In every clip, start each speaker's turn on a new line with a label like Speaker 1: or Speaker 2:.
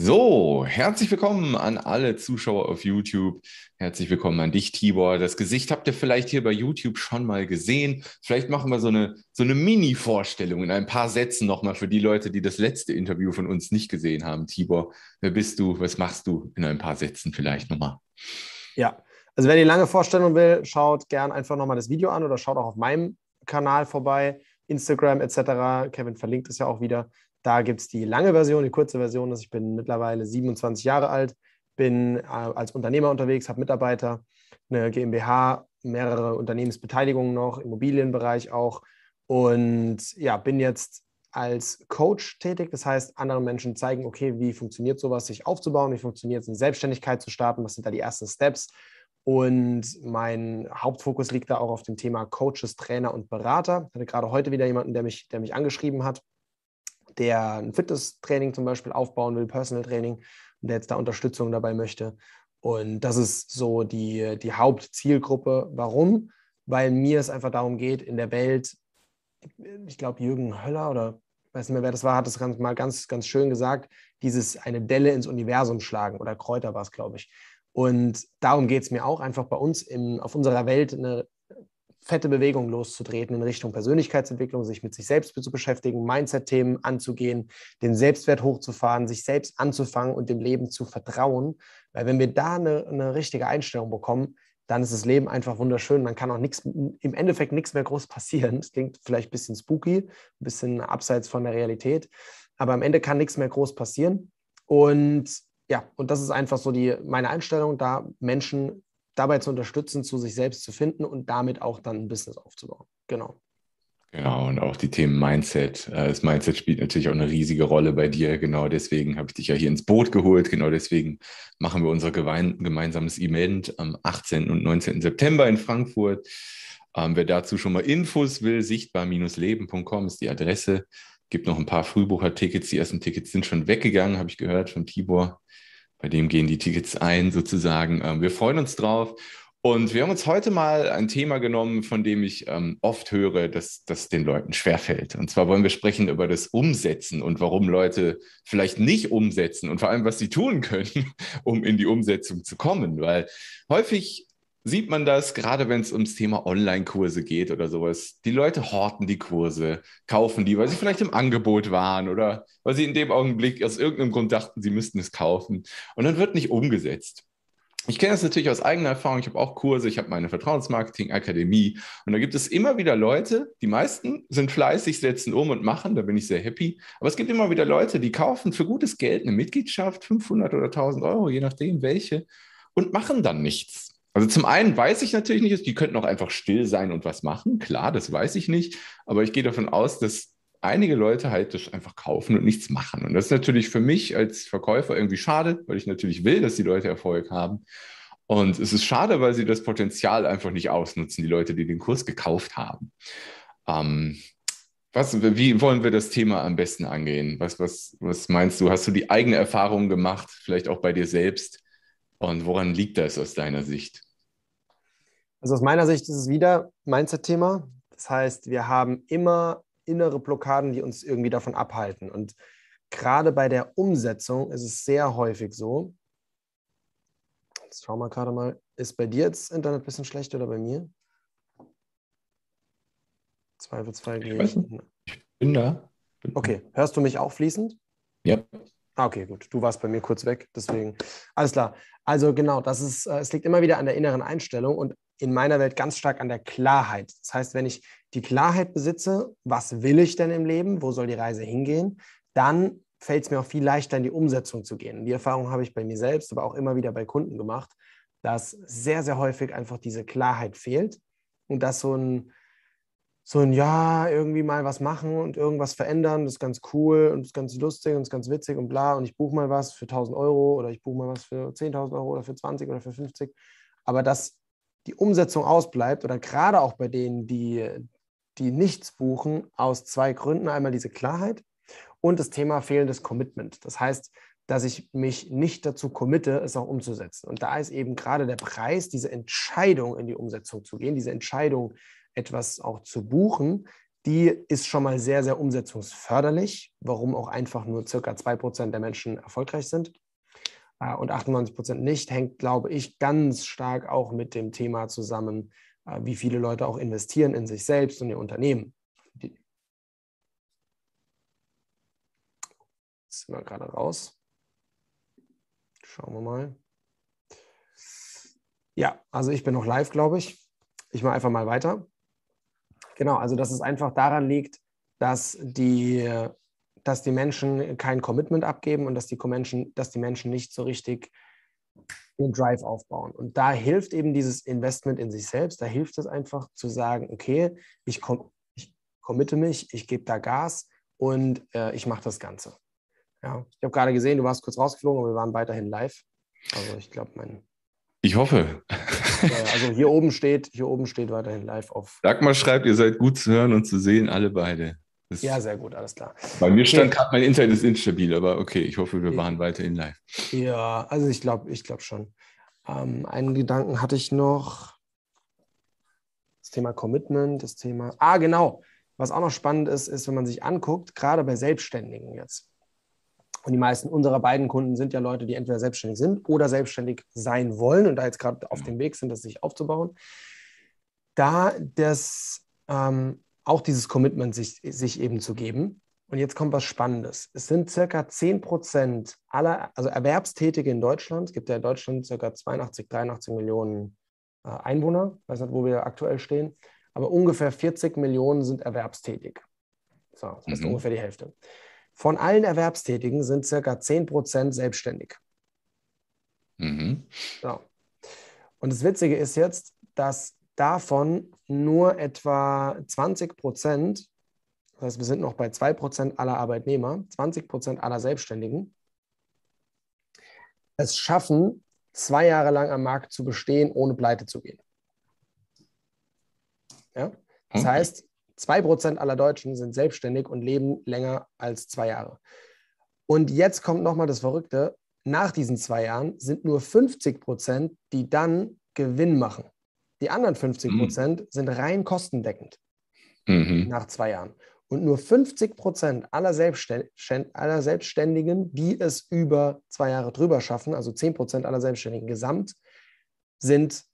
Speaker 1: So, herzlich willkommen an alle Zuschauer auf YouTube. Herzlich willkommen an dich, Tibor. Das Gesicht habt ihr vielleicht hier bei YouTube schon mal gesehen. Vielleicht machen wir so eine, so eine Mini-Vorstellung in ein paar Sätzen nochmal für die Leute, die das letzte Interview von uns nicht gesehen haben. Tibor, wer bist du? Was machst du? In ein paar Sätzen vielleicht nochmal.
Speaker 2: Ja, also wer die lange Vorstellung will, schaut gern einfach nochmal das Video an oder schaut auch auf meinem Kanal vorbei, Instagram etc. Kevin verlinkt es ja auch wieder. Da gibt es die lange Version, die kurze Version ist, ich bin mittlerweile 27 Jahre alt, bin äh, als Unternehmer unterwegs, habe Mitarbeiter, eine GmbH, mehrere Unternehmensbeteiligungen noch, Immobilienbereich auch und ja, bin jetzt als Coach tätig. Das heißt, anderen Menschen zeigen, okay, wie funktioniert sowas, sich aufzubauen, wie funktioniert es, eine Selbstständigkeit zu starten, was sind da die ersten Steps. Und mein Hauptfokus liegt da auch auf dem Thema Coaches, Trainer und Berater. Ich hatte gerade heute wieder jemanden, der mich, der mich angeschrieben hat der ein Fitness-Training zum Beispiel aufbauen will, Personal Training, und der jetzt da Unterstützung dabei möchte. Und das ist so die, die Hauptzielgruppe. Warum? Weil mir es einfach darum geht, in der Welt, ich glaube, Jürgen Höller oder weiß nicht mehr, wer das war, hat das ganz, mal ganz, ganz schön gesagt, dieses eine Delle ins Universum schlagen oder Kräuter war es, glaube ich. Und darum geht es mir auch, einfach bei uns im, auf unserer Welt eine fette Bewegung loszutreten in Richtung Persönlichkeitsentwicklung, sich mit sich selbst zu beschäftigen, Mindset-Themen anzugehen, den Selbstwert hochzufahren, sich selbst anzufangen und dem Leben zu vertrauen. Weil wenn wir da eine, eine richtige Einstellung bekommen, dann ist das Leben einfach wunderschön. Dann kann auch nichts, im Endeffekt nichts mehr groß passieren. Das klingt vielleicht ein bisschen spooky, ein bisschen abseits von der Realität, aber am Ende kann nichts mehr groß passieren. Und ja, und das ist einfach so die, meine Einstellung, da Menschen dabei zu unterstützen, zu sich selbst zu finden und damit auch dann ein Business aufzubauen. Genau.
Speaker 1: Genau, und auch die Themen Mindset. Äh, das Mindset spielt natürlich auch eine riesige Rolle bei dir. Genau deswegen habe ich dich ja hier ins Boot geholt. Genau deswegen machen wir unser gemeinsames Event am 18. und 19. September in Frankfurt. Ähm, wer dazu schon mal Infos will, sichtbar-leben.com ist die Adresse. Gibt noch ein paar Frühbuchertickets. Die ersten Tickets sind schon weggegangen, habe ich gehört von Tibor. Bei dem gehen die Tickets ein sozusagen. Ähm, wir freuen uns drauf. Und wir haben uns heute mal ein Thema genommen, von dem ich ähm, oft höre, dass das den Leuten schwerfällt. Und zwar wollen wir sprechen über das Umsetzen und warum Leute vielleicht nicht umsetzen und vor allem, was sie tun können, um in die Umsetzung zu kommen. Weil häufig sieht man das, gerade wenn es ums Thema Online-Kurse geht oder sowas. Die Leute horten die Kurse, kaufen die, weil sie vielleicht im Angebot waren oder weil sie in dem Augenblick aus irgendeinem Grund dachten, sie müssten es kaufen. Und dann wird nicht umgesetzt. Ich kenne das natürlich aus eigener Erfahrung. Ich habe auch Kurse, ich habe meine Vertrauensmarketing-Akademie und da gibt es immer wieder Leute, die meisten sind fleißig, setzen um und machen, da bin ich sehr happy. Aber es gibt immer wieder Leute, die kaufen für gutes Geld eine Mitgliedschaft, 500 oder 1000 Euro, je nachdem welche, und machen dann nichts. Also zum einen weiß ich natürlich nicht, die könnten auch einfach still sein und was machen. Klar, das weiß ich nicht. Aber ich gehe davon aus, dass einige Leute halt das einfach kaufen und nichts machen. Und das ist natürlich für mich als Verkäufer irgendwie schade, weil ich natürlich will, dass die Leute Erfolg haben. Und es ist schade, weil sie das Potenzial einfach nicht ausnutzen, die Leute, die den Kurs gekauft haben. Ähm, was, wie wollen wir das Thema am besten angehen? Was, was, was meinst du? Hast du die eigene Erfahrung gemacht, vielleicht auch bei dir selbst? Und woran liegt das aus deiner Sicht?
Speaker 2: Also aus meiner Sicht ist es wieder Mindset-Thema. Das heißt, wir haben immer innere Blockaden, die uns irgendwie davon abhalten. Und gerade bei der Umsetzung ist es sehr häufig so. Jetzt schauen wir gerade mal, ist bei dir jetzt Internet ein bisschen schlecht oder bei mir? Zweifelsfall ich. Ich bin da. Okay, hörst du mich auch fließend?
Speaker 1: Ja.
Speaker 2: Ah, okay, gut. Du warst bei mir kurz weg, deswegen. Alles klar. Also genau, das ist, äh, es liegt immer wieder an der inneren Einstellung und in meiner Welt ganz stark an der Klarheit. Das heißt, wenn ich die Klarheit besitze, was will ich denn im Leben, wo soll die Reise hingehen, dann fällt es mir auch viel leichter, in die Umsetzung zu gehen. Die Erfahrung habe ich bei mir selbst, aber auch immer wieder bei Kunden gemacht, dass sehr, sehr häufig einfach diese Klarheit fehlt und dass so ein, so ein Ja, irgendwie mal was machen und irgendwas verändern, das ist ganz cool und das ist ganz lustig und das ist ganz witzig und bla und ich buche mal was für 1000 Euro oder ich buche mal was für 10.000 Euro oder für 20 oder für 50. Aber dass die Umsetzung ausbleibt oder gerade auch bei denen, die, die nichts buchen, aus zwei Gründen. Einmal diese Klarheit und das Thema fehlendes Commitment. Das heißt, dass ich mich nicht dazu committe, es auch umzusetzen. Und da ist eben gerade der Preis, diese Entscheidung in die Umsetzung zu gehen, diese Entscheidung, etwas auch zu buchen, die ist schon mal sehr, sehr umsetzungsförderlich, warum auch einfach nur circa 2% der Menschen erfolgreich sind und 98% nicht, hängt, glaube ich, ganz stark auch mit dem Thema zusammen, äh, wie viele Leute auch investieren in sich selbst und ihr Unternehmen. Jetzt sind wir gerade raus. Schauen wir mal. Ja, also ich bin noch live, glaube ich. Ich mache einfach mal weiter. Genau, also dass es einfach daran liegt, dass die, dass die Menschen kein Commitment abgeben und dass die Menschen, dass die Menschen nicht so richtig den Drive aufbauen. Und da hilft eben dieses Investment in sich selbst, da hilft es einfach zu sagen, okay, ich, kom ich committe mich, ich gebe da Gas und äh, ich mache das Ganze. Ja, ich habe gerade gesehen, du warst kurz rausgeflogen, aber wir waren weiterhin live. Also ich glaube, mein.
Speaker 1: Ich hoffe.
Speaker 2: also hier oben steht, hier oben steht weiterhin live auf.
Speaker 1: Dagmar schreibt, ihr seid gut zu hören und zu sehen, alle beide.
Speaker 2: Das ja, sehr gut, alles klar.
Speaker 1: Bei mir stand okay. gerade, mein Internet ist instabil, aber okay, ich hoffe, wir waren weiterhin live.
Speaker 2: Ja, also ich glaube, ich glaube schon. Ähm, einen Gedanken hatte ich noch. Das Thema Commitment, das Thema. Ah, genau. Was auch noch spannend ist, ist, wenn man sich anguckt, gerade bei Selbstständigen jetzt. Und die meisten unserer beiden Kunden sind ja Leute, die entweder selbstständig sind oder selbstständig sein wollen und da jetzt gerade auf dem Weg sind, das sich aufzubauen. Da das ähm, auch dieses Commitment sich, sich eben zu geben. Und jetzt kommt was Spannendes. Es sind circa 10 Prozent aller, also Erwerbstätige in Deutschland. Es gibt ja in Deutschland circa 82, 83 Millionen äh, Einwohner. Ich weiß nicht, wo wir aktuell stehen. Aber ungefähr 40 Millionen sind erwerbstätig. So, das heißt mhm. ungefähr die Hälfte. Von allen Erwerbstätigen sind circa 10 Prozent selbstständig. Mhm. So. Und das Witzige ist jetzt, dass davon nur etwa 20 Prozent, das heißt, wir sind noch bei 2 Prozent aller Arbeitnehmer, 20 Prozent aller Selbstständigen, es schaffen, zwei Jahre lang am Markt zu bestehen, ohne pleite zu gehen. Ja? Das okay. heißt, 2% aller Deutschen sind selbstständig und leben länger als zwei Jahre. Und jetzt kommt nochmal das Verrückte. Nach diesen zwei Jahren sind nur 50 Prozent, die dann Gewinn machen. Die anderen 50 Prozent mhm. sind rein kostendeckend mhm. nach zwei Jahren. Und nur 50 Prozent aller, aller, Selbstständigen, die es über zwei Jahre drüber schaffen, also 10 Prozent aller Selbstständigen gesamt, sind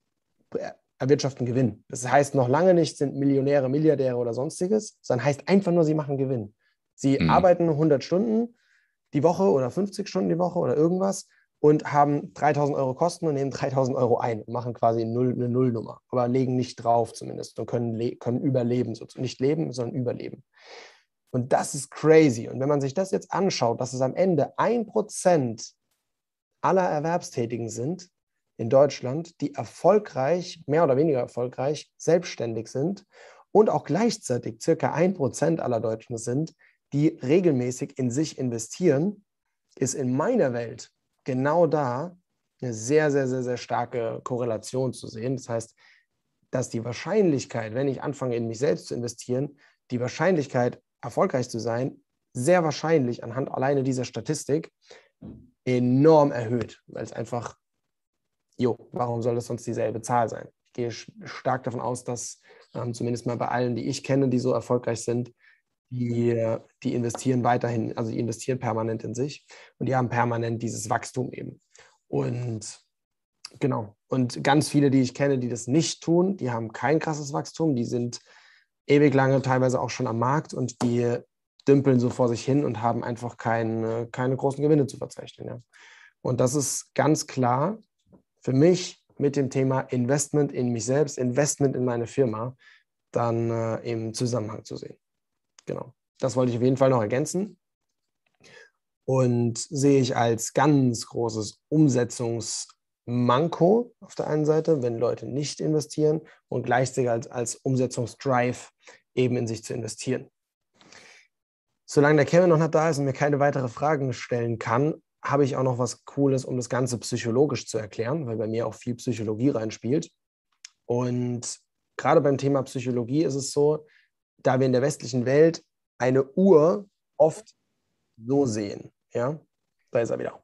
Speaker 2: erwirtschaften Gewinn. Das heißt noch lange nicht, sind Millionäre, Milliardäre oder sonstiges, sondern heißt einfach nur, sie machen Gewinn. Sie mhm. arbeiten 100 Stunden die Woche oder 50 Stunden die Woche oder irgendwas und haben 3000 Euro Kosten und nehmen 3000 Euro ein und machen quasi eine, Null, eine Nullnummer, aber legen nicht drauf zumindest und können, können überleben, nicht leben, sondern überleben. Und das ist crazy. Und wenn man sich das jetzt anschaut, dass es am Ende ein Prozent aller Erwerbstätigen sind, in Deutschland, die erfolgreich, mehr oder weniger erfolgreich, selbstständig sind und auch gleichzeitig circa ein Prozent aller Deutschen sind, die regelmäßig in sich investieren, ist in meiner Welt genau da eine sehr, sehr, sehr, sehr starke Korrelation zu sehen. Das heißt, dass die Wahrscheinlichkeit, wenn ich anfange, in mich selbst zu investieren, die Wahrscheinlichkeit, erfolgreich zu sein, sehr wahrscheinlich anhand alleine dieser Statistik enorm erhöht, weil es einfach jo, warum soll das sonst dieselbe Zahl sein? Ich gehe stark davon aus, dass ähm, zumindest mal bei allen, die ich kenne, die so erfolgreich sind, die, die investieren weiterhin, also die investieren permanent in sich und die haben permanent dieses Wachstum eben. Und genau, und ganz viele, die ich kenne, die das nicht tun, die haben kein krasses Wachstum, die sind ewig lange teilweise auch schon am Markt und die dümpeln so vor sich hin und haben einfach kein, keine großen Gewinne zu verzeichnen. Ja. Und das ist ganz klar für mich mit dem Thema Investment in mich selbst, Investment in meine Firma, dann äh, im Zusammenhang zu sehen. Genau. Das wollte ich auf jeden Fall noch ergänzen. Und sehe ich als ganz großes Umsetzungsmanko auf der einen Seite, wenn Leute nicht investieren und gleichzeitig als, als Umsetzungsdrive eben in sich zu investieren. Solange der Kevin noch nicht da ist und mir keine weiteren Fragen stellen kann, habe ich auch noch was Cooles, um das Ganze psychologisch zu erklären, weil bei mir auch viel Psychologie reinspielt. Und gerade beim Thema Psychologie ist es so, da wir in der westlichen Welt eine Uhr oft so sehen, ja, da ist er wieder.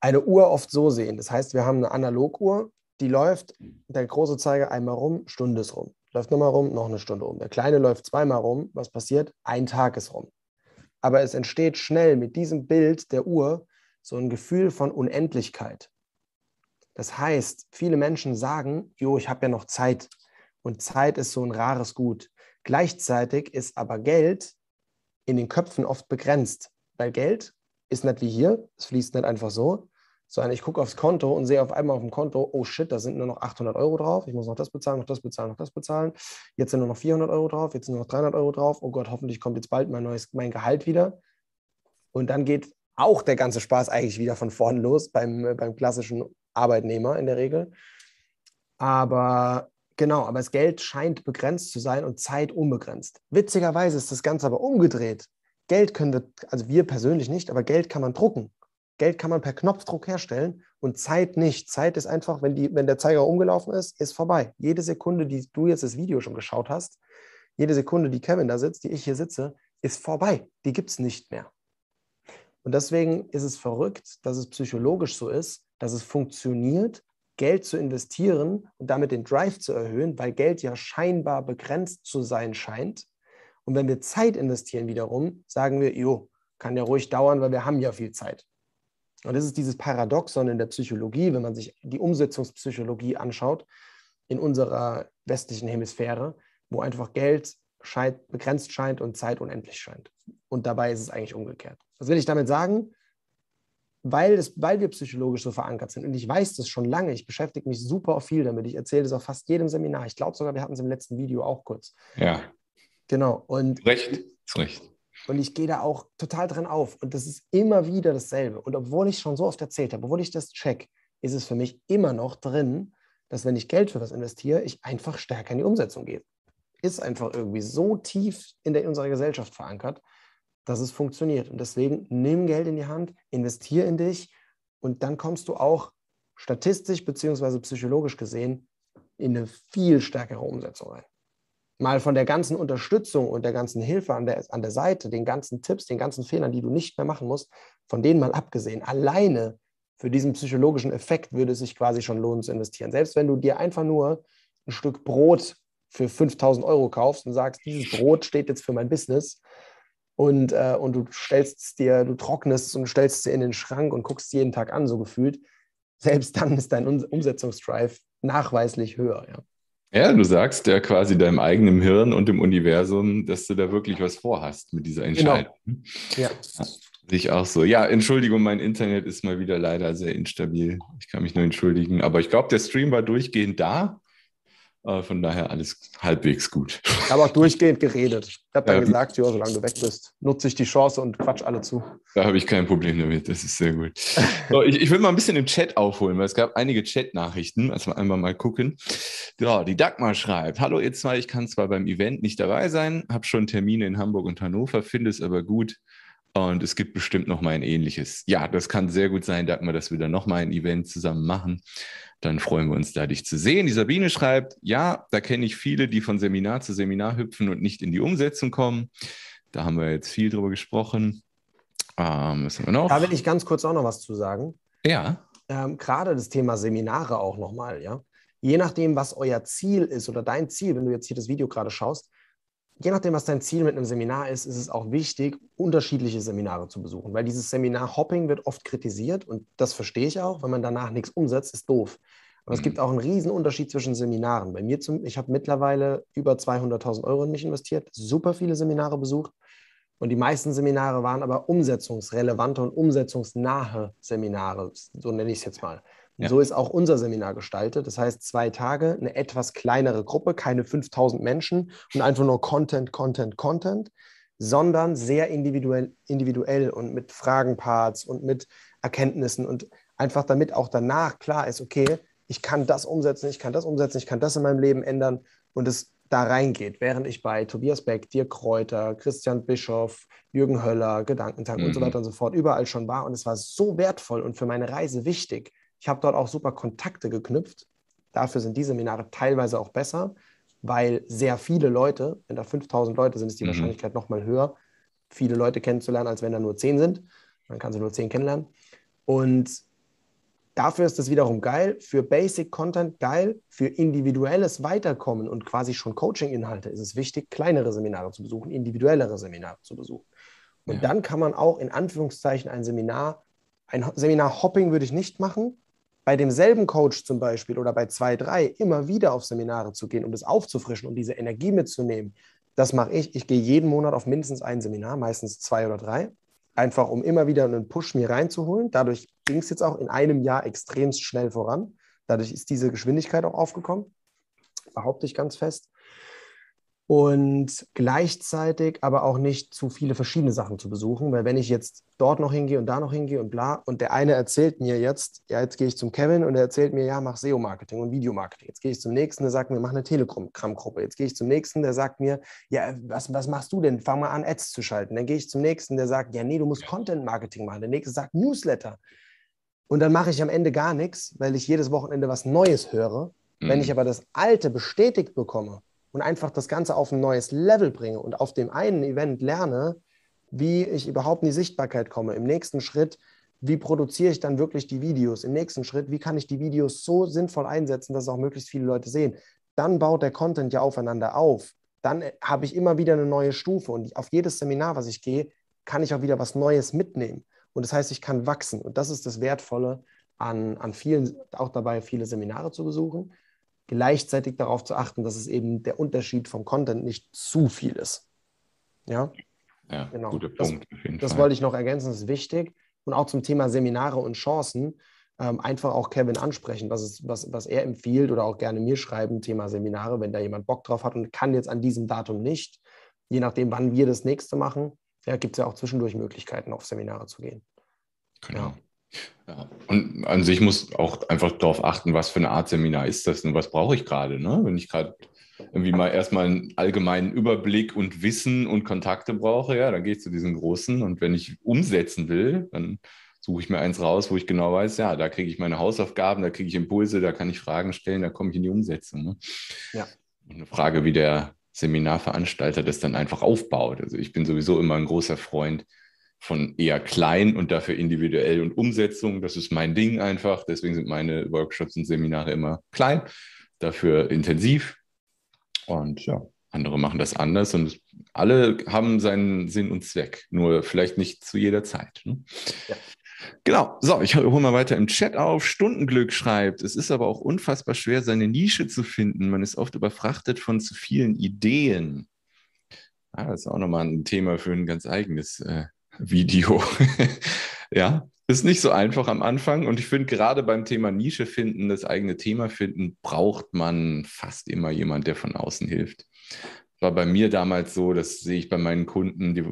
Speaker 2: Eine Uhr oft so sehen. Das heißt, wir haben eine Analoguhr, die läuft, der große Zeiger einmal rum, Stunde ist rum. läuft nochmal rum, noch eine Stunde rum. Der Kleine läuft zweimal rum. Was passiert? Ein Tag ist rum. Aber es entsteht schnell mit diesem Bild der Uhr so ein Gefühl von Unendlichkeit. Das heißt, viele Menschen sagen, jo, ich habe ja noch Zeit. Und Zeit ist so ein rares Gut. Gleichzeitig ist aber Geld in den Köpfen oft begrenzt, weil Geld ist nicht wie hier, es fließt nicht einfach so, sondern ich gucke aufs Konto und sehe auf einmal auf dem Konto, oh shit, da sind nur noch 800 Euro drauf, ich muss noch das bezahlen, noch das bezahlen, noch das bezahlen. Jetzt sind nur noch 400 Euro drauf, jetzt sind nur noch 300 Euro drauf. Oh Gott, hoffentlich kommt jetzt bald mein neues mein Gehalt wieder. Und dann geht auch der ganze Spaß eigentlich wieder von vorn los beim, äh, beim klassischen Arbeitnehmer in der Regel. Aber genau, aber das Geld scheint begrenzt zu sein und Zeit unbegrenzt. Witzigerweise ist das Ganze aber umgedreht. Geld können wir, also wir persönlich nicht, aber Geld kann man drucken. Geld kann man per Knopfdruck herstellen und Zeit nicht. Zeit ist einfach, wenn, die, wenn der Zeiger umgelaufen ist, ist vorbei. Jede Sekunde, die du jetzt das Video schon geschaut hast, jede Sekunde, die Kevin da sitzt, die ich hier sitze, ist vorbei. Die gibt es nicht mehr. Und deswegen ist es verrückt, dass es psychologisch so ist, dass es funktioniert, Geld zu investieren und damit den Drive zu erhöhen, weil Geld ja scheinbar begrenzt zu sein scheint. Und wenn wir Zeit investieren wiederum, sagen wir, jo, kann ja ruhig dauern, weil wir haben ja viel Zeit. Und das ist dieses Paradoxon in der Psychologie, wenn man sich die Umsetzungspsychologie anschaut, in unserer westlichen Hemisphäre, wo einfach Geld scheint, begrenzt scheint und Zeit unendlich scheint. Und dabei ist es eigentlich umgekehrt. Was will ich damit sagen? Weil, es, weil wir psychologisch so verankert sind und ich weiß das schon lange, ich beschäftige mich super viel damit, ich erzähle das auf fast jedem Seminar. Ich glaube sogar, wir hatten es im letzten Video auch kurz.
Speaker 1: Ja.
Speaker 2: Genau. Und
Speaker 1: recht, ist recht.
Speaker 2: Und ich gehe da auch total drin auf. Und das ist immer wieder dasselbe. Und obwohl ich schon so oft erzählt habe, obwohl ich das check, ist es für mich immer noch drin, dass wenn ich Geld für was investiere, ich einfach stärker in die Umsetzung gehe. Ist einfach irgendwie so tief in, der, in unserer Gesellschaft verankert, dass es funktioniert. Und deswegen nimm Geld in die Hand, investiere in dich und dann kommst du auch statistisch bzw. psychologisch gesehen in eine viel stärkere Umsetzung rein mal von der ganzen Unterstützung und der ganzen Hilfe an der, an der Seite, den ganzen Tipps, den ganzen Fehlern, die du nicht mehr machen musst, von denen mal abgesehen, alleine für diesen psychologischen Effekt würde es sich quasi schon lohnen zu investieren. Selbst wenn du dir einfach nur ein Stück Brot für 5000 Euro kaufst und sagst, dieses Brot steht jetzt für mein Business und, äh, und du stellst es dir, du trocknest es und stellst es dir in den Schrank und guckst es jeden Tag an, so gefühlt, selbst dann ist dein Umsetzungsdrive nachweislich höher. Ja.
Speaker 1: Ja, du sagst ja quasi deinem eigenen Hirn und dem Universum, dass du da wirklich was vorhast mit dieser genau. Entscheidung. Genau. Ja. ja. Ich auch so. Ja, Entschuldigung, mein Internet ist mal wieder leider sehr instabil. Ich kann mich nur entschuldigen. Aber ich glaube, der Stream war durchgehend da. Äh, von daher alles halbwegs gut.
Speaker 2: Ich habe auch durchgehend geredet. Ich habe dann ja, gesagt, ja, solange du weg bist, nutze ich die Chance und quatsch alle zu.
Speaker 1: Da habe ich kein Problem damit. Das ist sehr gut. So, ich, ich will mal ein bisschen im Chat aufholen, weil es gab einige Chat-Nachrichten. Also einmal mal gucken. Ja, die Dagmar schreibt: Hallo, ihr zwei, ich kann zwar beim Event nicht dabei sein, habe schon Termine in Hamburg und Hannover, finde es aber gut, und es gibt bestimmt noch mal ein ähnliches. Ja, das kann sehr gut sein, Dagmar, dass wir dann noch mal ein Event zusammen machen. Dann freuen wir uns da, dich zu sehen. Die Sabine schreibt, ja, da kenne ich viele, die von Seminar zu Seminar hüpfen und nicht in die Umsetzung kommen. Da haben wir jetzt viel drüber gesprochen.
Speaker 2: Ähm, was haben wir noch? Da will ich ganz kurz auch noch was zu sagen.
Speaker 1: Ja.
Speaker 2: Ähm, Gerade das Thema Seminare auch nochmal, ja. Je nachdem, was euer Ziel ist oder dein Ziel, wenn du jetzt hier das Video gerade schaust, je nachdem, was dein Ziel mit einem Seminar ist, ist es auch wichtig, unterschiedliche Seminare zu besuchen, weil dieses Seminar-Hopping wird oft kritisiert und das verstehe ich auch. Wenn man danach nichts umsetzt, ist doof. Aber mhm. es gibt auch einen riesen Unterschied zwischen Seminaren. Bei mir, zum, ich habe mittlerweile über 200.000 Euro in mich investiert, super viele Seminare besucht und die meisten Seminare waren aber umsetzungsrelevante und umsetzungsnahe Seminare, so nenne ich es jetzt mal. Ja. So ist auch unser Seminar gestaltet. Das heißt, zwei Tage, eine etwas kleinere Gruppe, keine 5000 Menschen und einfach nur Content, Content, Content, sondern sehr individuell, individuell und mit Fragenparts und mit Erkenntnissen und einfach damit auch danach klar ist, okay, ich kann das umsetzen, ich kann das umsetzen, ich kann das in meinem Leben ändern und es da reingeht, während ich bei Tobias Beck, Dirk Kräuter, Christian Bischoff, Jürgen Höller, Gedankentag mhm. und so mhm. weiter und so fort überall schon war und es war so wertvoll und für meine Reise wichtig, ich habe dort auch super Kontakte geknüpft. Dafür sind die Seminare teilweise auch besser, weil sehr viele Leute, wenn da 5000 Leute sind, ist die mhm. Wahrscheinlichkeit nochmal höher, viele Leute kennenzulernen, als wenn da nur 10 sind. Dann kannst du nur 10 kennenlernen. Und Dafür ist es wiederum geil, für Basic Content geil, für individuelles Weiterkommen und quasi schon Coaching-Inhalte ist es wichtig, kleinere Seminare zu besuchen, individuellere Seminare zu besuchen. Und ja. dann kann man auch in Anführungszeichen ein Seminar, ein Seminar-Hopping würde ich nicht machen, bei demselben Coach zum Beispiel oder bei zwei, drei immer wieder auf Seminare zu gehen, um das aufzufrischen um diese Energie mitzunehmen. Das mache ich. Ich gehe jeden Monat auf mindestens ein Seminar, meistens zwei oder drei einfach um immer wieder einen Push mir reinzuholen. Dadurch ging es jetzt auch in einem Jahr extrem schnell voran. Dadurch ist diese Geschwindigkeit auch aufgekommen, behaupte ich ganz fest und gleichzeitig aber auch nicht zu viele verschiedene Sachen zu besuchen, weil wenn ich jetzt dort noch hingehe und da noch hingehe und bla und der eine erzählt mir jetzt, ja, jetzt gehe ich zum Kevin und er erzählt mir, ja, mach SEO-Marketing und Videomarketing. Jetzt gehe ich zum nächsten, der sagt mir, mach eine Telegram-Gruppe. Jetzt gehe ich zum nächsten, der sagt mir, ja, was, was machst du denn? Fang mal an, Ads zu schalten. Dann gehe ich zum nächsten, der sagt, ja, nee, du musst Content-Marketing machen. Der nächste sagt Newsletter. Und dann mache ich am Ende gar nichts, weil ich jedes Wochenende was Neues höre. Mhm. Wenn ich aber das Alte bestätigt bekomme, und einfach das Ganze auf ein neues Level bringe und auf dem einen Event lerne, wie ich überhaupt in die Sichtbarkeit komme. Im nächsten Schritt, wie produziere ich dann wirklich die Videos? Im nächsten Schritt, wie kann ich die Videos so sinnvoll einsetzen, dass es auch möglichst viele Leute sehen? Dann baut der Content ja aufeinander auf. Dann habe ich immer wieder eine neue Stufe und auf jedes Seminar, was ich gehe, kann ich auch wieder was Neues mitnehmen. Und das heißt, ich kann wachsen. Und das ist das Wertvolle an, an vielen, auch dabei, viele Seminare zu besuchen gleichzeitig darauf zu achten, dass es eben der Unterschied vom Content nicht zu viel ist. Ja,
Speaker 1: ja genau. guter
Speaker 2: Punkt. Das, das wollte ich noch ergänzen, das ist wichtig. Und auch zum Thema Seminare und Chancen ähm, einfach auch Kevin ansprechen, was, ist, was, was er empfiehlt oder auch gerne mir schreiben, Thema Seminare, wenn da jemand Bock drauf hat und kann jetzt an diesem Datum nicht, je nachdem, wann wir das nächste machen, ja, gibt es ja auch zwischendurch Möglichkeiten, auf Seminare zu gehen.
Speaker 1: Genau. Ja. Ja, und an sich muss auch einfach darauf achten, was für eine Art Seminar ist das und was brauche ich gerade. Ne? Wenn ich gerade irgendwie mal erstmal einen allgemeinen Überblick und Wissen und Kontakte brauche, ja, dann gehe ich zu diesen großen. Und wenn ich umsetzen will, dann suche ich mir eins raus, wo ich genau weiß, ja, da kriege ich meine Hausaufgaben, da kriege ich Impulse, da kann ich Fragen stellen, da komme ich in die Umsetzung. Ne? Ja. Und eine Frage, wie der Seminarveranstalter das dann einfach aufbaut. Also ich bin sowieso immer ein großer Freund, von eher klein und dafür individuell und Umsetzung. Das ist mein Ding einfach. Deswegen sind meine Workshops und Seminare immer klein, dafür intensiv. Und ja, andere machen das anders und alle haben seinen Sinn und Zweck, nur vielleicht nicht zu jeder Zeit. Ne? Ja. Genau, so, ich hole mal weiter im Chat auf. Stundenglück schreibt, es ist aber auch unfassbar schwer, seine Nische zu finden. Man ist oft überfrachtet von zu vielen Ideen. Ah, das ist auch nochmal ein Thema für ein ganz eigenes äh, Video. ja, ist nicht so einfach am Anfang. Und ich finde, gerade beim Thema Nische finden, das eigene Thema finden, braucht man fast immer jemand, der von außen hilft. War bei mir damals so, das sehe ich bei meinen Kunden, die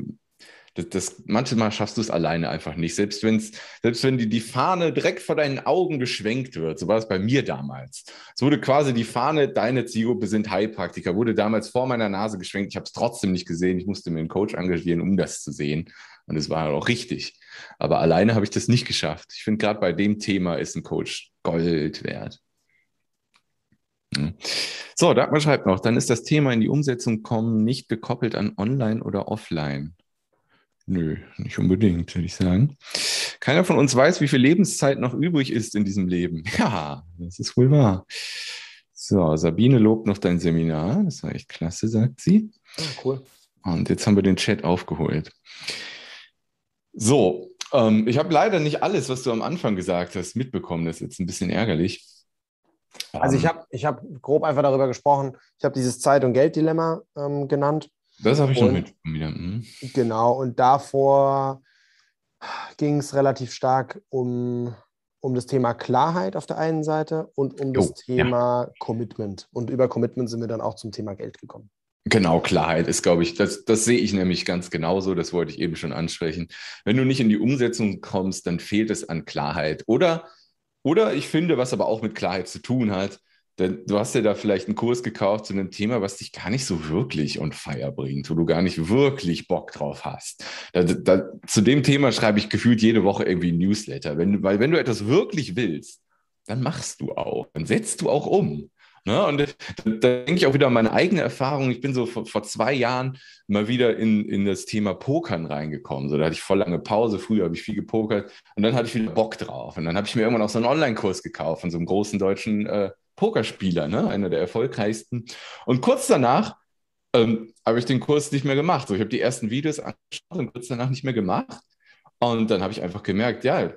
Speaker 1: das, das, manchmal schaffst du es alleine einfach nicht. Selbst, wenn's, selbst wenn die, die Fahne direkt vor deinen Augen geschwenkt wird, so war es bei mir damals. Es wurde quasi die Fahne, deine Zielgruppe sind Heilpraktiker, wurde damals vor meiner Nase geschwenkt. Ich habe es trotzdem nicht gesehen. Ich musste mir einen Coach engagieren, um das zu sehen. Und es war auch richtig. Aber alleine habe ich das nicht geschafft. Ich finde, gerade bei dem Thema ist ein Coach Gold wert. So, Dagmar schreibt noch, dann ist das Thema in die Umsetzung kommen nicht gekoppelt an Online oder Offline. Nö, nicht unbedingt, würde ich sagen. Keiner von uns weiß, wie viel Lebenszeit noch übrig ist in diesem Leben. Ja, das ist wohl wahr. So, Sabine lobt noch dein Seminar. Das war echt klasse, sagt sie.
Speaker 2: Oh, cool.
Speaker 1: Und jetzt haben wir den Chat aufgeholt. So, ähm, ich habe leider nicht alles, was du am Anfang gesagt hast, mitbekommen. Das ist jetzt ein bisschen ärgerlich.
Speaker 2: Also ich ähm. habe ich hab grob einfach darüber gesprochen. Ich habe dieses Zeit- und Gelddilemma ähm, genannt.
Speaker 1: Das habe ich und, noch mitbekommen. Mhm.
Speaker 2: Genau, und davor ging es relativ stark um, um das Thema Klarheit auf der einen Seite und um das oh, Thema ja. Commitment. Und über Commitment sind wir dann auch zum Thema Geld gekommen.
Speaker 1: Genau, Klarheit ist, glaube ich, das, das sehe ich nämlich ganz genauso, das wollte ich eben schon ansprechen. Wenn du nicht in die Umsetzung kommst, dann fehlt es an Klarheit. Oder, oder ich finde, was aber auch mit Klarheit zu tun hat, denn du hast ja da vielleicht einen Kurs gekauft zu einem Thema, was dich gar nicht so wirklich on fire bringt, wo du gar nicht wirklich Bock drauf hast. Da, da, zu dem Thema schreibe ich gefühlt jede Woche irgendwie ein Newsletter. Wenn, weil wenn du etwas wirklich willst, dann machst du auch, dann setzt du auch um. Ne? Und da, denke ich auch wieder an meine eigene Erfahrung. Ich bin so vor, vor, zwei Jahren mal wieder in, in das Thema Pokern reingekommen. So, da hatte ich voll lange Pause. Früher habe ich viel gepokert und dann hatte ich wieder Bock drauf. Und dann habe ich mir irgendwann auch so einen Online-Kurs gekauft von so einem großen deutschen äh, Pokerspieler, ne? einer der erfolgreichsten. Und kurz danach ähm, habe ich den Kurs nicht mehr gemacht. So, ich habe die ersten Videos angeschaut und kurz danach nicht mehr gemacht. Und dann habe ich einfach gemerkt, ja,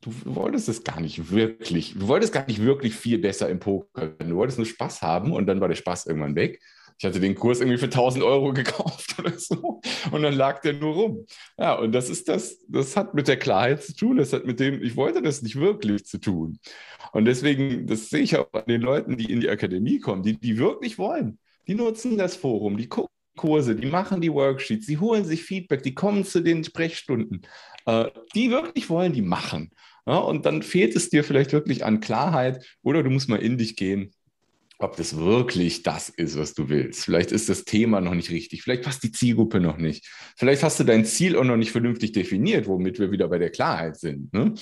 Speaker 1: du wolltest es gar nicht wirklich, du wolltest gar nicht wirklich viel besser im Poker. Du wolltest nur Spaß haben und dann war der Spaß irgendwann weg. Ich hatte den Kurs irgendwie für 1000 Euro gekauft oder so und dann lag der nur rum. Ja, und das ist das, das hat mit der Klarheit zu tun, das hat mit dem, ich wollte das nicht wirklich zu tun. Und deswegen, das sehe ich auch an den Leuten, die in die Akademie kommen, die, die wirklich wollen. Die nutzen das Forum, die gucken Kurse, die machen die Worksheets, die holen sich Feedback, die kommen zu den Sprechstunden. Äh, die wirklich wollen, die machen. Und dann fehlt es dir vielleicht wirklich an Klarheit oder du musst mal in dich gehen, ob das wirklich das ist, was du willst. Vielleicht ist das Thema noch nicht richtig, vielleicht passt die Zielgruppe noch nicht. Vielleicht hast du dein Ziel auch noch nicht vernünftig definiert, womit wir wieder bei der Klarheit sind. Ne?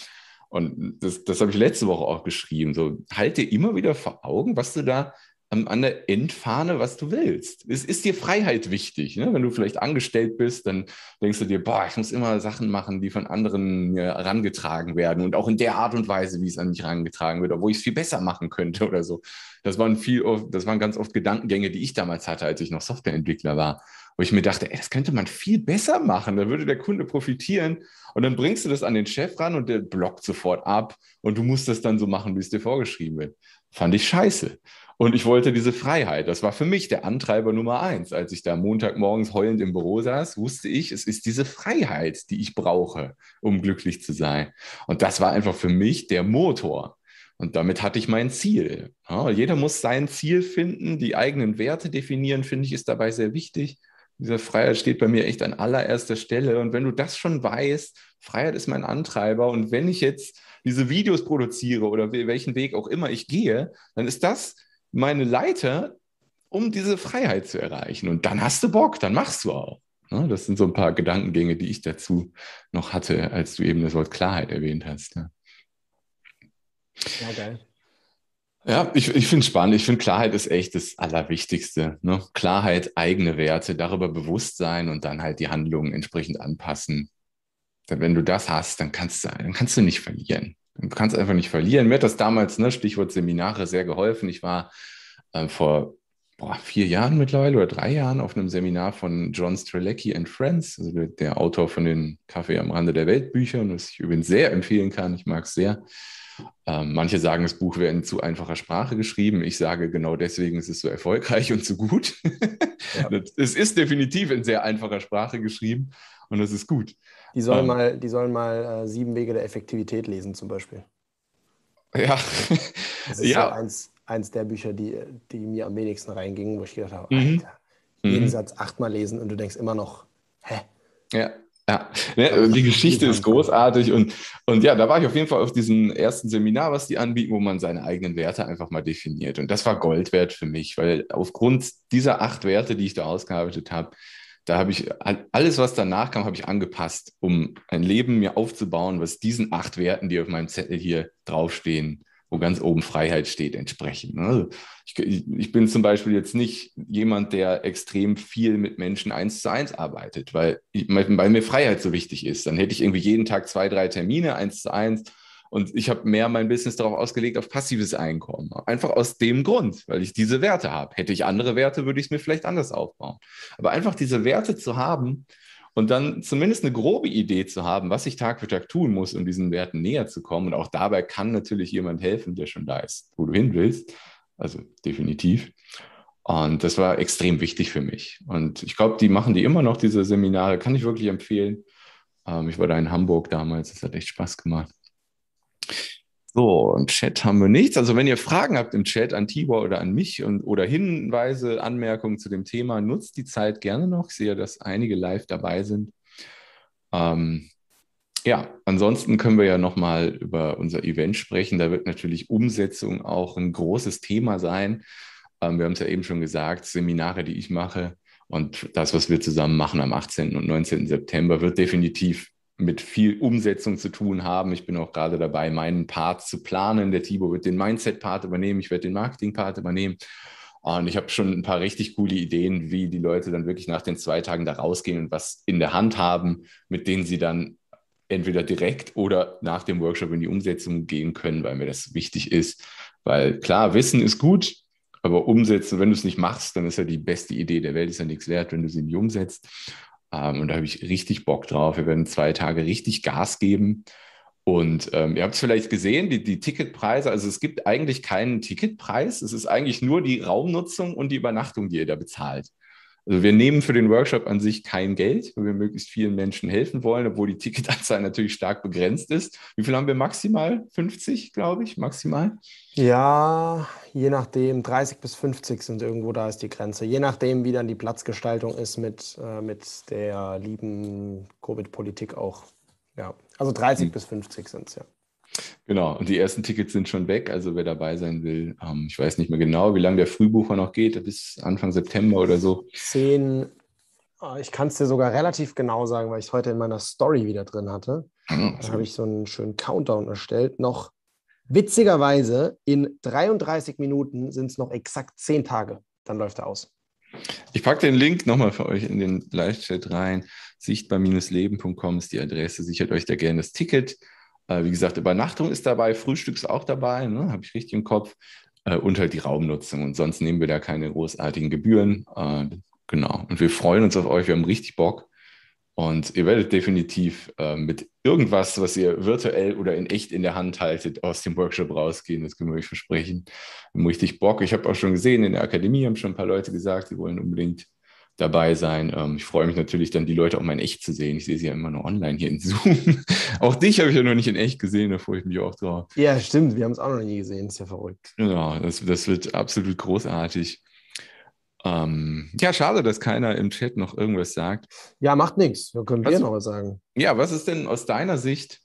Speaker 1: Und das, das habe ich letzte Woche auch geschrieben. So, halt dir immer wieder vor Augen, was du da an der Endfahne, was du willst. Es ist dir Freiheit wichtig. Ne? Wenn du vielleicht angestellt bist, dann denkst du dir, boah, ich muss immer Sachen machen, die von anderen herangetragen werden und auch in der Art und Weise, wie es an mich herangetragen wird, obwohl ich es viel besser machen könnte oder so. Das waren viel, das waren ganz oft Gedankengänge, die ich damals hatte, als ich noch Softwareentwickler war, wo ich mir dachte, ey, das könnte man viel besser machen, da würde der Kunde profitieren. Und dann bringst du das an den Chef ran und der blockt sofort ab und du musst das dann so machen, wie es dir vorgeschrieben wird. Fand ich scheiße. Und ich wollte diese Freiheit. Das war für mich der Antreiber Nummer eins. Als ich da Montagmorgens heulend im Büro saß, wusste ich, es ist diese Freiheit, die ich brauche, um glücklich zu sein. Und das war einfach für mich der Motor. Und damit hatte ich mein Ziel. Ja, jeder muss sein Ziel finden, die eigenen Werte definieren, finde ich, ist dabei sehr wichtig. Diese Freiheit steht bei mir echt an allererster Stelle. Und wenn du das schon weißt, Freiheit ist mein Antreiber. Und wenn ich jetzt diese Videos produziere oder welchen Weg auch immer ich gehe, dann ist das meine Leiter, um diese Freiheit zu erreichen. Und dann hast du Bock, dann machst du auch. Ne? Das sind so ein paar Gedankengänge, die ich dazu noch hatte, als du eben das Wort Klarheit erwähnt hast. Ja, ja geil. Ja, ich, ich finde es spannend. Ich finde, Klarheit ist echt das Allerwichtigste. Ne? Klarheit, eigene Werte, darüber bewusst sein und dann halt die Handlungen entsprechend anpassen. Denn wenn du das hast, dann kannst du, dann kannst du nicht verlieren. Du kannst einfach nicht verlieren. Mir hat das damals, ne, Stichwort Seminare, sehr geholfen. Ich war äh, vor boah, vier Jahren mittlerweile oder drei Jahren auf einem Seminar von John Strelecki and Friends, also der, Autor von den Kaffee am Rande der Welt Büchern, das ich übrigens sehr empfehlen kann. Ich mag es sehr. Ähm, manche sagen, das Buch wäre in zu einfacher Sprache geschrieben. Ich sage genau deswegen, es ist so erfolgreich und so gut. Ja. es ist definitiv in sehr einfacher Sprache geschrieben und das ist gut.
Speaker 2: Die sollen ähm, mal, die sollen mal äh, sieben Wege der Effektivität lesen, zum Beispiel.
Speaker 1: Ja.
Speaker 2: Das ist ja. eins, eins der Bücher, die, die mir am wenigsten reingingen, wo ich gedacht habe, mhm. Alter, jeden mhm. Satz achtmal lesen und du denkst immer noch, hä?
Speaker 1: Ja. Ja, ne, die Geschichte ist großartig und, und ja, da war ich auf jeden Fall auf diesem ersten Seminar, was die anbieten, wo man seine eigenen Werte einfach mal definiert. Und das war Gold wert für mich, weil aufgrund dieser acht Werte, die ich da ausgearbeitet habe, da habe ich alles, was danach kam, habe ich angepasst, um ein Leben mir aufzubauen, was diesen acht Werten, die auf meinem Zettel hier draufstehen, wo ganz oben Freiheit steht, entsprechen. Ne? Also ich, ich, bin zum Beispiel jetzt nicht jemand, der extrem viel mit Menschen eins zu eins arbeitet, weil, weil mir Freiheit so wichtig ist. Dann hätte ich irgendwie jeden Tag zwei, drei Termine eins zu eins und ich habe mehr mein Business darauf ausgelegt, auf passives Einkommen. Einfach aus dem Grund, weil ich diese Werte habe. Hätte ich andere Werte, würde ich es mir vielleicht anders aufbauen. Aber einfach diese Werte zu haben und dann zumindest eine grobe Idee zu haben, was ich Tag für Tag tun muss, um diesen Werten näher zu kommen. Und auch dabei kann natürlich jemand helfen, der schon da ist, wo du hin willst. Also definitiv. Und das war extrem wichtig für mich. Und ich glaube, die machen die immer noch, diese Seminare, kann ich wirklich empfehlen. Ähm, ich war da in Hamburg damals, das hat echt Spaß gemacht. So, im Chat haben wir nichts. Also wenn ihr Fragen habt im Chat an Tibor oder an mich und, oder Hinweise, Anmerkungen zu dem Thema, nutzt die Zeit gerne noch. Ich sehe, dass einige live dabei sind. Ähm, ja, ansonsten können wir ja nochmal über unser Event sprechen. Da wird natürlich Umsetzung auch ein großes Thema sein. Ähm, wir haben es ja eben schon gesagt, Seminare, die ich mache und das, was wir zusammen machen am 18. und 19. September, wird definitiv mit viel Umsetzung zu tun haben. Ich bin auch gerade dabei, meinen Part zu planen. Der Thibaut wird den Mindset-Part übernehmen, ich werde den Marketing-Part übernehmen. Und ich habe schon ein paar richtig coole Ideen, wie die Leute dann wirklich nach den zwei Tagen da rausgehen und was in der Hand haben, mit denen sie dann entweder direkt oder nach dem Workshop in die Umsetzung gehen können, weil mir das wichtig ist. Weil klar, Wissen ist gut, aber umsetzen, wenn du es nicht machst, dann ist ja die beste Idee der Welt, ist ja nichts wert, wenn du sie nicht umsetzt. Ähm, und da habe ich richtig Bock drauf. Wir werden zwei Tage richtig Gas geben. Und ähm, ihr habt es vielleicht gesehen, die, die Ticketpreise, also es gibt eigentlich keinen Ticketpreis, es ist eigentlich nur die Raumnutzung und die Übernachtung, die ihr da bezahlt. Also wir nehmen für den Workshop an sich kein Geld, weil wir möglichst vielen Menschen helfen wollen, obwohl die Ticketanzahl natürlich stark begrenzt ist. Wie viel haben wir maximal? 50, glaube ich, maximal?
Speaker 2: Ja, je nachdem, 30 bis 50 sind irgendwo, da ist die Grenze. Je nachdem, wie dann die Platzgestaltung ist mit, äh, mit der lieben Covid-Politik auch. Ja, also 30 hm. bis 50 sind es, ja.
Speaker 1: Genau, und die ersten Tickets sind schon weg. Also wer dabei sein will, ähm, ich weiß nicht mehr genau, wie lange der Frühbucher noch geht, bis Anfang September oder so.
Speaker 2: Zehn, ah, ich kann es dir sogar relativ genau sagen, weil ich es heute in meiner Story wieder drin hatte. Mhm. Da habe ich so einen schönen Countdown erstellt. Noch witzigerweise, in 33 Minuten sind es noch exakt zehn Tage. Dann läuft er aus.
Speaker 1: Ich packe den Link nochmal für euch in den Live-Chat rein. Sichtbar-leben.com ist die Adresse. Sichert euch da gerne das Ticket. Äh, wie gesagt, Übernachtung ist dabei, Frühstück ist auch dabei, ne? habe ich richtig im Kopf. Äh, und halt die Raumnutzung. Und sonst nehmen wir da keine großartigen Gebühren. Äh, genau. Und wir freuen uns auf euch. Wir haben richtig Bock. Und ihr werdet definitiv äh, mit irgendwas, was ihr virtuell oder in echt in der Hand haltet, aus dem Workshop rausgehen. Das können wir euch versprechen. Wir haben richtig Bock. Ich habe auch schon gesehen, in der Akademie haben schon ein paar Leute gesagt, sie wollen unbedingt dabei sein. Ähm, ich freue mich natürlich dann, die Leute auch mal in echt zu sehen. Ich sehe sie ja immer nur online hier in Zoom. auch dich habe ich ja noch nicht in echt gesehen, da freue ich mich auch drauf.
Speaker 2: Ja, stimmt, wir haben es auch noch nie gesehen, ist ja verrückt.
Speaker 1: Genau, das, das wird absolut großartig. Ähm, ja, schade, dass keiner im Chat noch irgendwas sagt.
Speaker 2: Ja, macht nichts. Da können wir was, noch was sagen.
Speaker 1: Ja, was ist denn aus deiner Sicht?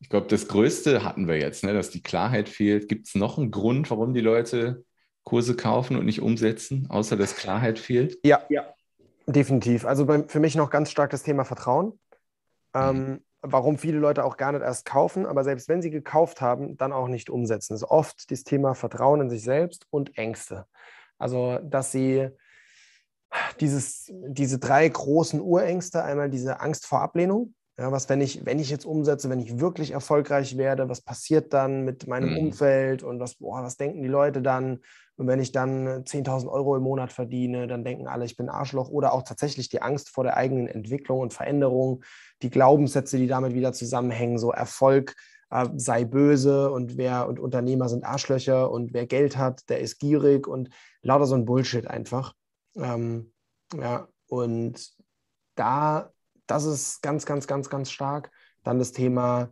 Speaker 1: Ich glaube, das Größte hatten wir jetzt, ne, dass die Klarheit fehlt. Gibt es noch einen Grund, warum die Leute Kurse kaufen und nicht umsetzen, außer dass Klarheit fehlt?
Speaker 2: Ja, ja. definitiv. Also bei, für mich noch ganz stark das Thema Vertrauen. Ähm, mhm. Warum viele Leute auch gar nicht erst kaufen, aber selbst wenn sie gekauft haben, dann auch nicht umsetzen. Das ist oft das Thema Vertrauen in sich selbst und Ängste. Also, dass sie dieses, diese drei großen Urängste, einmal diese Angst vor Ablehnung, ja, was, wenn ich, wenn ich jetzt umsetze, wenn ich wirklich erfolgreich werde, was passiert dann mit meinem mhm. Umfeld und was, boah, was denken die Leute dann? Und wenn ich dann 10.000 Euro im Monat verdiene, dann denken alle, ich bin Arschloch. Oder auch tatsächlich die Angst vor der eigenen Entwicklung und Veränderung, die Glaubenssätze, die damit wieder zusammenhängen, so Erfolg äh, sei böse und wer und Unternehmer sind Arschlöcher und wer Geld hat, der ist gierig und lauter so ein Bullshit einfach. Ähm, ja, und da das ist ganz, ganz, ganz, ganz stark. Dann das Thema äh,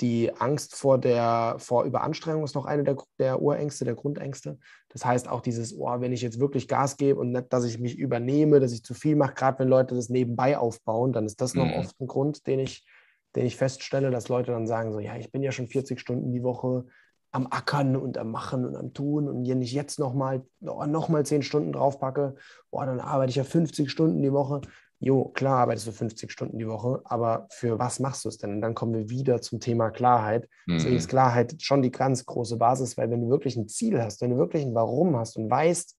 Speaker 2: die Angst vor der vor Überanstrengung ist noch eine der, der Urängste, der Grundängste. Das heißt auch dieses, oh, wenn ich jetzt wirklich Gas gebe und nicht, dass ich mich übernehme, dass ich zu viel mache, gerade wenn Leute das nebenbei aufbauen, dann ist das noch mhm. oft ein Grund, den ich, den ich feststelle, dass Leute dann sagen so, ja, ich bin ja schon 40 Stunden die Woche am Ackern und am Machen und am Tun und wenn ich jetzt nochmal noch mal 10 Stunden draufpacke, oh, dann arbeite ich ja 50 Stunden die Woche jo, klar arbeitest du 50 Stunden die Woche, aber für was machst du es denn? Und dann kommen wir wieder zum Thema Klarheit. Mhm. Deswegen ist Klarheit schon die ganz große Basis, weil wenn du wirklich ein Ziel hast, wenn du wirklich ein Warum hast und weißt,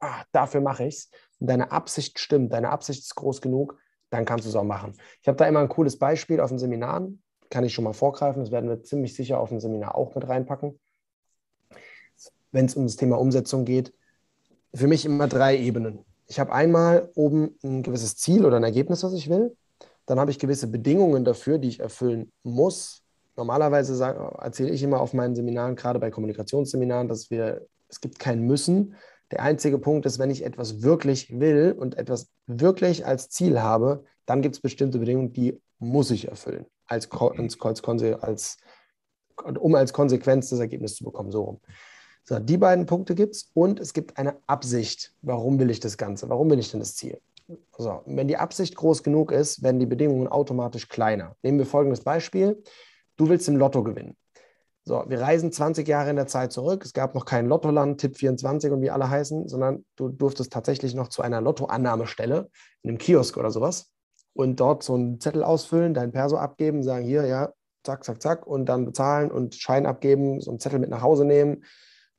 Speaker 2: ah, dafür mache ich es, und deine Absicht stimmt, deine Absicht ist groß genug, dann kannst du es auch machen. Ich habe da immer ein cooles Beispiel auf den Seminaren, kann ich schon mal vorgreifen, das werden wir ziemlich sicher auf dem Seminar auch mit reinpacken. Wenn es um das Thema Umsetzung geht, für mich immer drei Ebenen ich habe einmal oben ein gewisses Ziel oder ein Ergebnis, was ich will. Dann habe ich gewisse Bedingungen dafür, die ich erfüllen muss. Normalerweise sage, erzähle ich immer auf meinen Seminaren, gerade bei Kommunikationsseminaren, dass wir, es gibt kein Müssen. Der einzige Punkt ist, wenn ich etwas wirklich will und etwas wirklich als Ziel habe, dann gibt es bestimmte Bedingungen, die muss ich erfüllen, als, als, als, um als Konsequenz das Ergebnis zu bekommen. So rum. So, die beiden Punkte gibt es und es gibt eine Absicht. Warum will ich das Ganze? Warum will ich denn das Ziel? So, wenn die Absicht groß genug ist, werden die Bedingungen automatisch kleiner. Nehmen wir folgendes Beispiel. Du willst im Lotto gewinnen. So, wir reisen 20 Jahre in der Zeit zurück. Es gab noch kein Lottoland, Tipp 24 und wie alle heißen, sondern du durftest tatsächlich noch zu einer Lottoannahmestelle in einem Kiosk oder sowas und dort so einen Zettel ausfüllen, dein Perso abgeben, sagen, hier, ja, zack, zack, zack, und dann bezahlen und Schein abgeben, so einen Zettel mit nach Hause nehmen,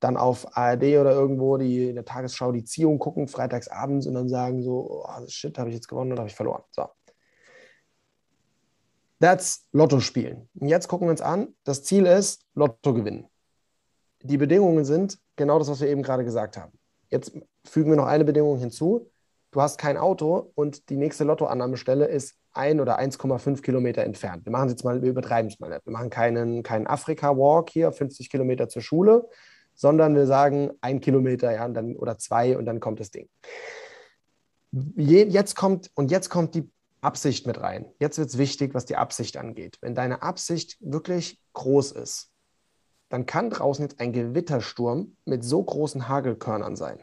Speaker 2: dann auf ARD oder irgendwo die in der Tagesschau die Ziehung gucken, freitags abends und dann sagen so, oh, shit, habe ich jetzt gewonnen oder habe ich verloren. So. That's Lotto spielen. Und jetzt gucken wir uns an, das Ziel ist Lotto gewinnen. Die Bedingungen sind genau das, was wir eben gerade gesagt haben. Jetzt fügen wir noch eine Bedingung hinzu. Du hast kein Auto und die nächste Lottoannahmestelle ist ein oder 1,5 Kilometer entfernt. Wir machen jetzt mal, wir übertreiben es mal nicht. Wir machen keinen, keinen Afrika-Walk hier, 50 Kilometer zur Schule, sondern wir sagen ein Kilometer ja, und dann, oder zwei und dann kommt das Ding. Je, jetzt kommt, und jetzt kommt die Absicht mit rein. Jetzt wird es wichtig, was die Absicht angeht. Wenn deine Absicht wirklich groß ist, dann kann draußen jetzt ein Gewittersturm mit so großen Hagelkörnern sein.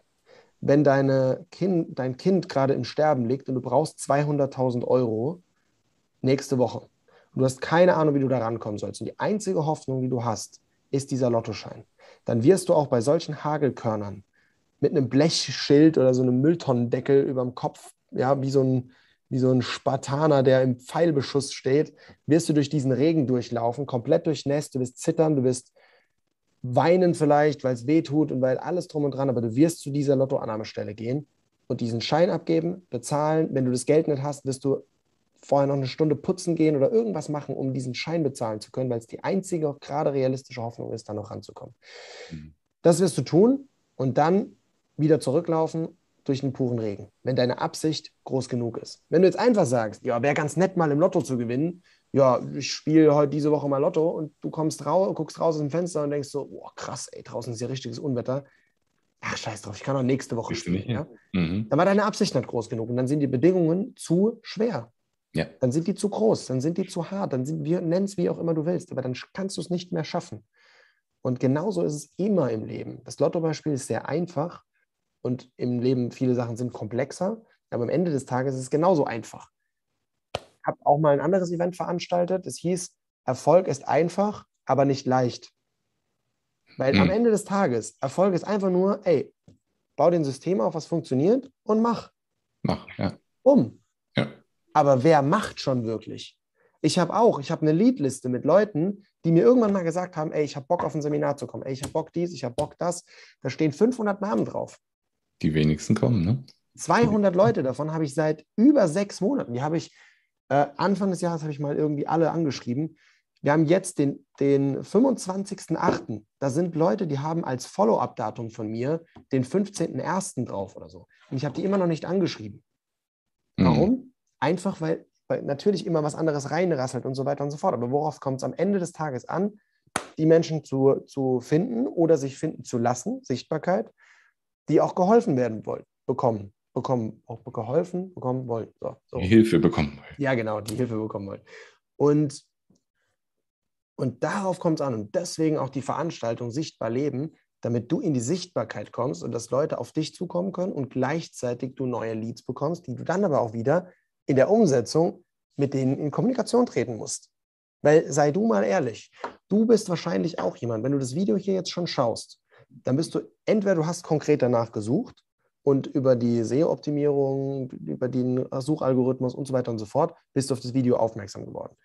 Speaker 2: Wenn deine kind, dein Kind gerade im Sterben liegt und du brauchst 200.000 Euro nächste Woche und du hast keine Ahnung, wie du da rankommen sollst und die einzige Hoffnung, die du hast, ist dieser Lottoschein, dann wirst du auch bei solchen Hagelkörnern mit einem Blechschild oder so einem Mülltonnendeckel über dem Kopf, ja, wie so ein, wie so ein Spartaner, der im Pfeilbeschuss steht, wirst du durch diesen Regen durchlaufen, komplett durchnässt, du wirst zittern, du wirst weinen vielleicht, weil es weh tut und weil alles drum und dran, aber du wirst zu dieser Lottoannahmestelle gehen und diesen Schein abgeben, bezahlen. Wenn du das Geld nicht hast, wirst du vorher noch eine Stunde putzen gehen oder irgendwas machen, um diesen Schein bezahlen zu können, weil es die einzige gerade realistische Hoffnung ist, da noch ranzukommen. Mhm. Das wirst du tun und dann wieder zurücklaufen durch den puren Regen, wenn deine Absicht groß genug ist. Wenn du jetzt einfach sagst, ja, wäre ganz nett, mal im Lotto zu gewinnen, ja, ich spiele heute diese Woche mal Lotto und du kommst raus, guckst raus aus dem Fenster und denkst so, boah, krass, ey, draußen ist ja richtiges Unwetter. Ach, scheiß drauf, ich kann auch nächste Woche spielen. Ja? Mhm. Dann war deine Absicht nicht groß genug und dann sind die Bedingungen zu schwer. Ja. Dann sind die zu groß, dann sind die zu hart, dann sind wir, nenn es wie auch immer du willst, aber dann kannst du es nicht mehr schaffen. Und genauso ist es immer im Leben. Das Lotto-Beispiel ist sehr einfach und im Leben viele Sachen sind komplexer, aber am Ende des Tages ist es genauso einfach. Ich habe auch mal ein anderes Event veranstaltet. Es hieß, Erfolg ist einfach, aber nicht leicht. Weil mhm. am Ende des Tages, Erfolg ist einfach nur, ey, bau den System auf, was funktioniert und mach.
Speaker 1: Mach, ja.
Speaker 2: Um. Ja. Aber wer macht schon wirklich? Ich habe auch, ich habe eine Leadliste mit Leuten, die mir irgendwann mal gesagt haben, ey, ich habe Bock auf ein Seminar zu kommen, ey, ich habe Bock dies, ich habe Bock das. Da stehen 500 Namen drauf.
Speaker 1: Die wenigsten kommen, ne?
Speaker 2: 200 Leute davon habe ich seit über sechs Monaten. Die habe ich äh, Anfang des Jahres habe ich mal irgendwie alle angeschrieben. Wir haben jetzt den, den 25.08. Da sind Leute, die haben als Follow-up-Datum von mir den 15.01. drauf oder so. Und ich habe die immer noch nicht angeschrieben. Mhm. Warum? Mhm. Einfach, weil, weil natürlich immer was anderes reinrasselt und so weiter und so fort. Aber worauf kommt es am Ende des Tages an, die Menschen zu, zu finden oder sich finden zu lassen, Sichtbarkeit, die auch geholfen werden wollen, bekommen, bekommen, auch geholfen bekommen wollen. So,
Speaker 1: so. Die Hilfe bekommen wollen.
Speaker 2: Ja, genau, die Hilfe bekommen wollen. Und, und darauf kommt es an. Und deswegen auch die Veranstaltung Sichtbar Leben, damit du in die Sichtbarkeit kommst und dass Leute auf dich zukommen können und gleichzeitig du neue Leads bekommst, die du dann aber auch wieder in der Umsetzung mit denen in Kommunikation treten musst. Weil sei du mal ehrlich, du bist wahrscheinlich auch jemand, wenn du das Video hier jetzt schon schaust, dann bist du entweder du hast konkret danach gesucht und über die SEO-Optimierung, über den Suchalgorithmus und so weiter und so fort bist du auf das Video aufmerksam geworden.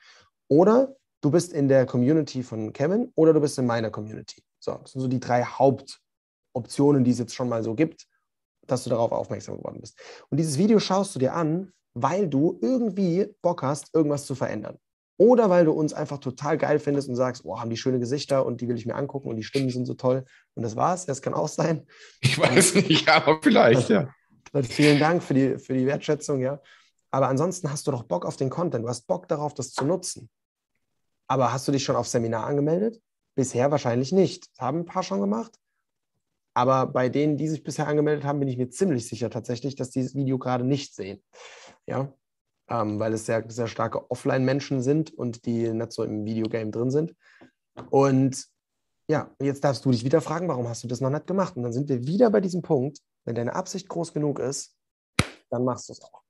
Speaker 2: Oder du bist in der Community von Kevin oder du bist in meiner Community. So, das sind so die drei Hauptoptionen, die es jetzt schon mal so gibt, dass du darauf aufmerksam geworden bist. Und dieses Video schaust du dir an, weil du irgendwie Bock hast, irgendwas zu verändern. Oder weil du uns einfach total geil findest und sagst, oh, haben die schöne Gesichter und die will ich mir angucken und die Stimmen sind so toll. Und das war's. Das kann auch sein.
Speaker 1: Ich weiß nicht, aber vielleicht, ja.
Speaker 2: Vielen Dank für die, für die Wertschätzung, ja. Aber ansonsten hast du doch Bock auf den Content. Du hast Bock darauf, das zu nutzen. Aber hast du dich schon auf Seminar angemeldet? Bisher wahrscheinlich nicht. Das haben ein paar schon gemacht. Aber bei denen, die sich bisher angemeldet haben, bin ich mir ziemlich sicher tatsächlich, dass die das Video gerade nicht sehen. Ja, ähm, weil es sehr, sehr starke Offline-Menschen sind und die nicht so im Videogame drin sind. Und ja, jetzt darfst du dich wieder fragen, warum hast du das noch nicht gemacht? Und dann sind wir wieder bei diesem Punkt, wenn deine Absicht groß genug ist, dann machst du es auch.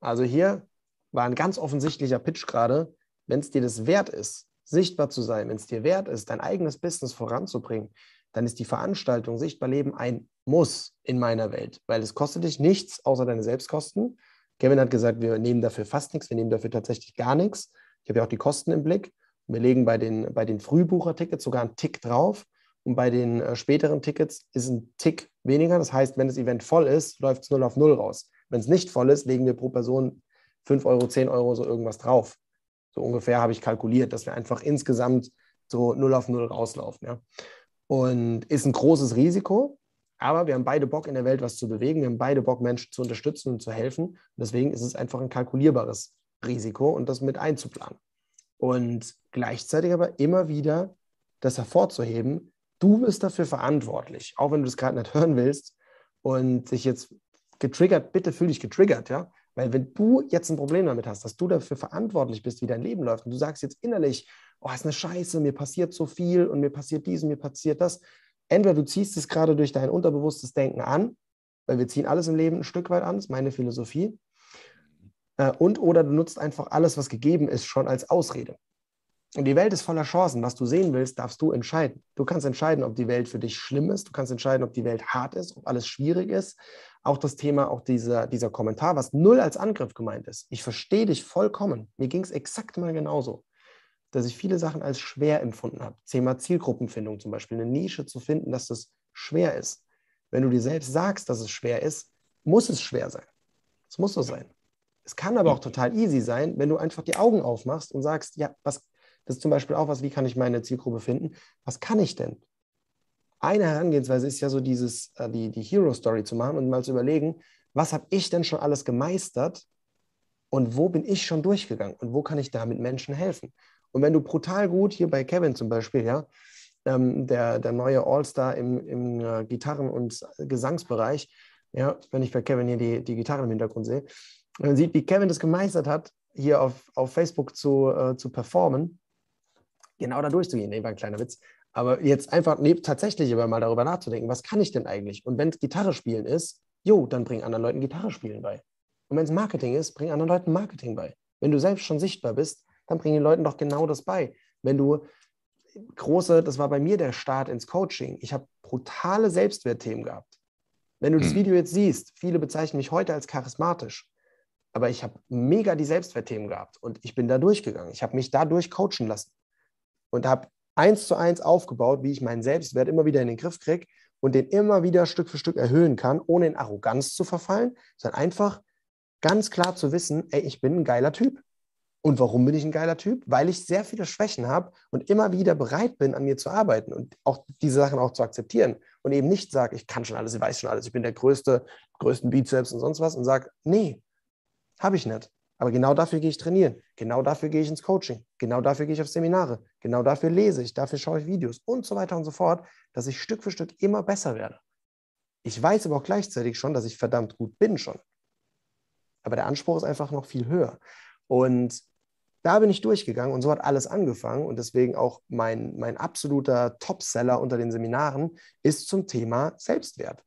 Speaker 2: Also hier war ein ganz offensichtlicher Pitch gerade, wenn es dir das wert ist, sichtbar zu sein, wenn es dir wert ist, dein eigenes Business voranzubringen, dann ist die Veranstaltung Sichtbar Leben ein Muss in meiner Welt, weil es kostet dich nichts außer deine Selbstkosten. Kevin hat gesagt, wir nehmen dafür fast nichts, wir nehmen dafür tatsächlich gar nichts. Ich habe ja auch die Kosten im Blick. Wir legen bei den, bei den Frühbucher-Tickets sogar einen Tick drauf. Und bei den äh, späteren Tickets ist ein Tick weniger. Das heißt, wenn das Event voll ist, läuft es 0 auf 0 raus. Wenn es nicht voll ist, legen wir pro Person 5 Euro, 10 Euro, so irgendwas drauf. So ungefähr habe ich kalkuliert, dass wir einfach insgesamt so 0 auf 0 rauslaufen. Ja. Und ist ein großes Risiko, aber wir haben beide Bock in der Welt was zu bewegen. Wir haben beide Bock, Menschen zu unterstützen und zu helfen. Und deswegen ist es einfach ein kalkulierbares Risiko und das mit einzuplanen. Und gleichzeitig aber immer wieder das hervorzuheben, du bist dafür verantwortlich, auch wenn du das gerade nicht hören willst und dich jetzt getriggert, bitte fühl dich getriggert, ja. Weil wenn du jetzt ein Problem damit hast, dass du dafür verantwortlich bist, wie dein Leben läuft, und du sagst jetzt innerlich, oh, ist eine Scheiße, mir passiert so viel und mir passiert dies und mir passiert das. Entweder du ziehst es gerade durch dein unterbewusstes Denken an, weil wir ziehen alles im Leben ein Stück weit an, das ist meine Philosophie. Äh, und oder du nutzt einfach alles, was gegeben ist, schon als Ausrede. Und die Welt ist voller Chancen. Was du sehen willst, darfst du entscheiden. Du kannst entscheiden, ob die Welt für dich schlimm ist. Du kannst entscheiden, ob die Welt hart ist, ob alles schwierig ist. Auch das Thema, auch dieser, dieser Kommentar, was null als Angriff gemeint ist. Ich verstehe dich vollkommen. Mir ging es exakt mal genauso, dass ich viele Sachen als schwer empfunden habe. Thema Zielgruppenfindung zum Beispiel, eine Nische zu finden, dass das schwer ist. Wenn du dir selbst sagst, dass es schwer ist, muss es schwer sein. Es muss so sein. Es kann aber auch total easy sein, wenn du einfach die Augen aufmachst und sagst, ja, was das ist zum Beispiel auch was, wie kann ich meine Zielgruppe finden? Was kann ich denn? Eine Herangehensweise ist ja so dieses, äh, die, die Hero-Story zu machen und mal zu überlegen, was habe ich denn schon alles gemeistert und wo bin ich schon durchgegangen und wo kann ich damit Menschen helfen? Und wenn du brutal gut, hier bei Kevin zum Beispiel, ja, ähm, der, der neue All-Star im, im äh, Gitarren- und Gesangsbereich, ja, wenn ich bei Kevin hier die, die Gitarren im Hintergrund sehe, man sieht, wie Kevin das gemeistert hat, hier auf, auf Facebook zu, äh, zu performen, genau da durchzugehen. War ein kleiner Witz. Aber jetzt einfach nee, tatsächlich aber mal darüber nachzudenken, was kann ich denn eigentlich? Und wenn es Gitarre spielen ist, jo, dann bring anderen Leuten Gitarre spielen bei. Und wenn es Marketing ist, bring anderen Leuten Marketing bei. Wenn du selbst schon sichtbar bist, dann bring den Leuten doch genau das bei. Wenn du große, das war bei mir der Start ins Coaching. Ich habe brutale Selbstwertthemen gehabt. Wenn du das hm. Video jetzt siehst, viele bezeichnen mich heute als charismatisch, aber ich habe mega die Selbstwertthemen gehabt und ich bin da durchgegangen. Ich habe mich dadurch coachen lassen und habe eins zu eins aufgebaut, wie ich meinen Selbstwert immer wieder in den Griff kriege und den immer wieder Stück für Stück erhöhen kann, ohne in Arroganz zu verfallen, sondern einfach ganz klar zu wissen, ey, ich bin ein geiler Typ. Und warum bin ich ein geiler Typ? Weil ich sehr viele Schwächen habe und immer wieder bereit bin, an mir zu arbeiten und auch diese Sachen auch zu akzeptieren und eben nicht sage, ich kann schon alles, ich weiß schon alles, ich bin der größte, größten Bizeps und sonst was und sage, nee, habe ich nicht. Aber genau dafür gehe ich trainieren. Genau dafür gehe ich ins Coaching. Genau dafür gehe ich auf Seminare. Genau dafür lese ich. Dafür schaue ich Videos und so weiter und so fort, dass ich Stück für Stück immer besser werde. Ich weiß aber auch gleichzeitig schon, dass ich verdammt gut bin schon. Aber der Anspruch ist einfach noch viel höher. Und da bin ich durchgegangen und so hat alles angefangen. Und deswegen auch mein, mein absoluter Topseller unter den Seminaren ist zum Thema Selbstwert,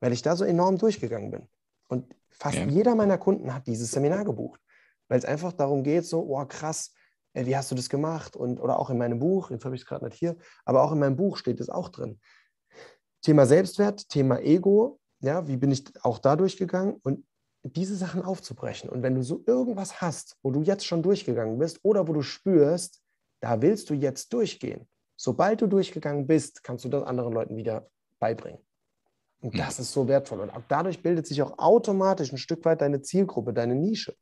Speaker 2: weil ich da so enorm durchgegangen bin. Und fast ja. jeder meiner Kunden hat dieses Seminar gebucht weil es einfach darum geht, so, oh krass, ey, wie hast du das gemacht? Und, oder auch in meinem Buch, jetzt habe ich es gerade nicht hier, aber auch in meinem Buch steht es auch drin. Thema Selbstwert, Thema Ego, ja, wie bin ich auch da durchgegangen und diese Sachen aufzubrechen. Und wenn du so irgendwas hast, wo du jetzt schon durchgegangen bist oder wo du spürst, da willst du jetzt durchgehen. Sobald du durchgegangen bist, kannst du das anderen Leuten wieder beibringen. Und hm. das ist so wertvoll. Und auch dadurch bildet sich auch automatisch ein Stück weit deine Zielgruppe, deine Nische.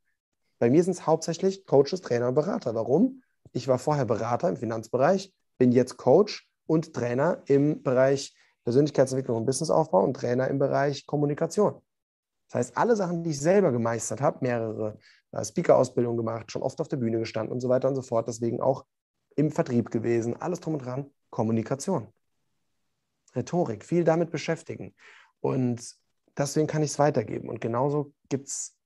Speaker 2: Bei mir sind es hauptsächlich Coaches, Trainer und Berater. Warum? Ich war vorher Berater im Finanzbereich, bin jetzt Coach und Trainer im Bereich Persönlichkeitsentwicklung und Businessaufbau und Trainer im Bereich Kommunikation. Das heißt, alle Sachen, die ich selber gemeistert habe, mehrere äh, Speaker-Ausbildungen gemacht, schon oft auf der Bühne gestanden und so weiter und so fort, deswegen auch im Vertrieb gewesen, alles drum und dran, Kommunikation. Rhetorik, viel damit beschäftigen. Und deswegen kann ich es weitergeben. Und genauso gibt es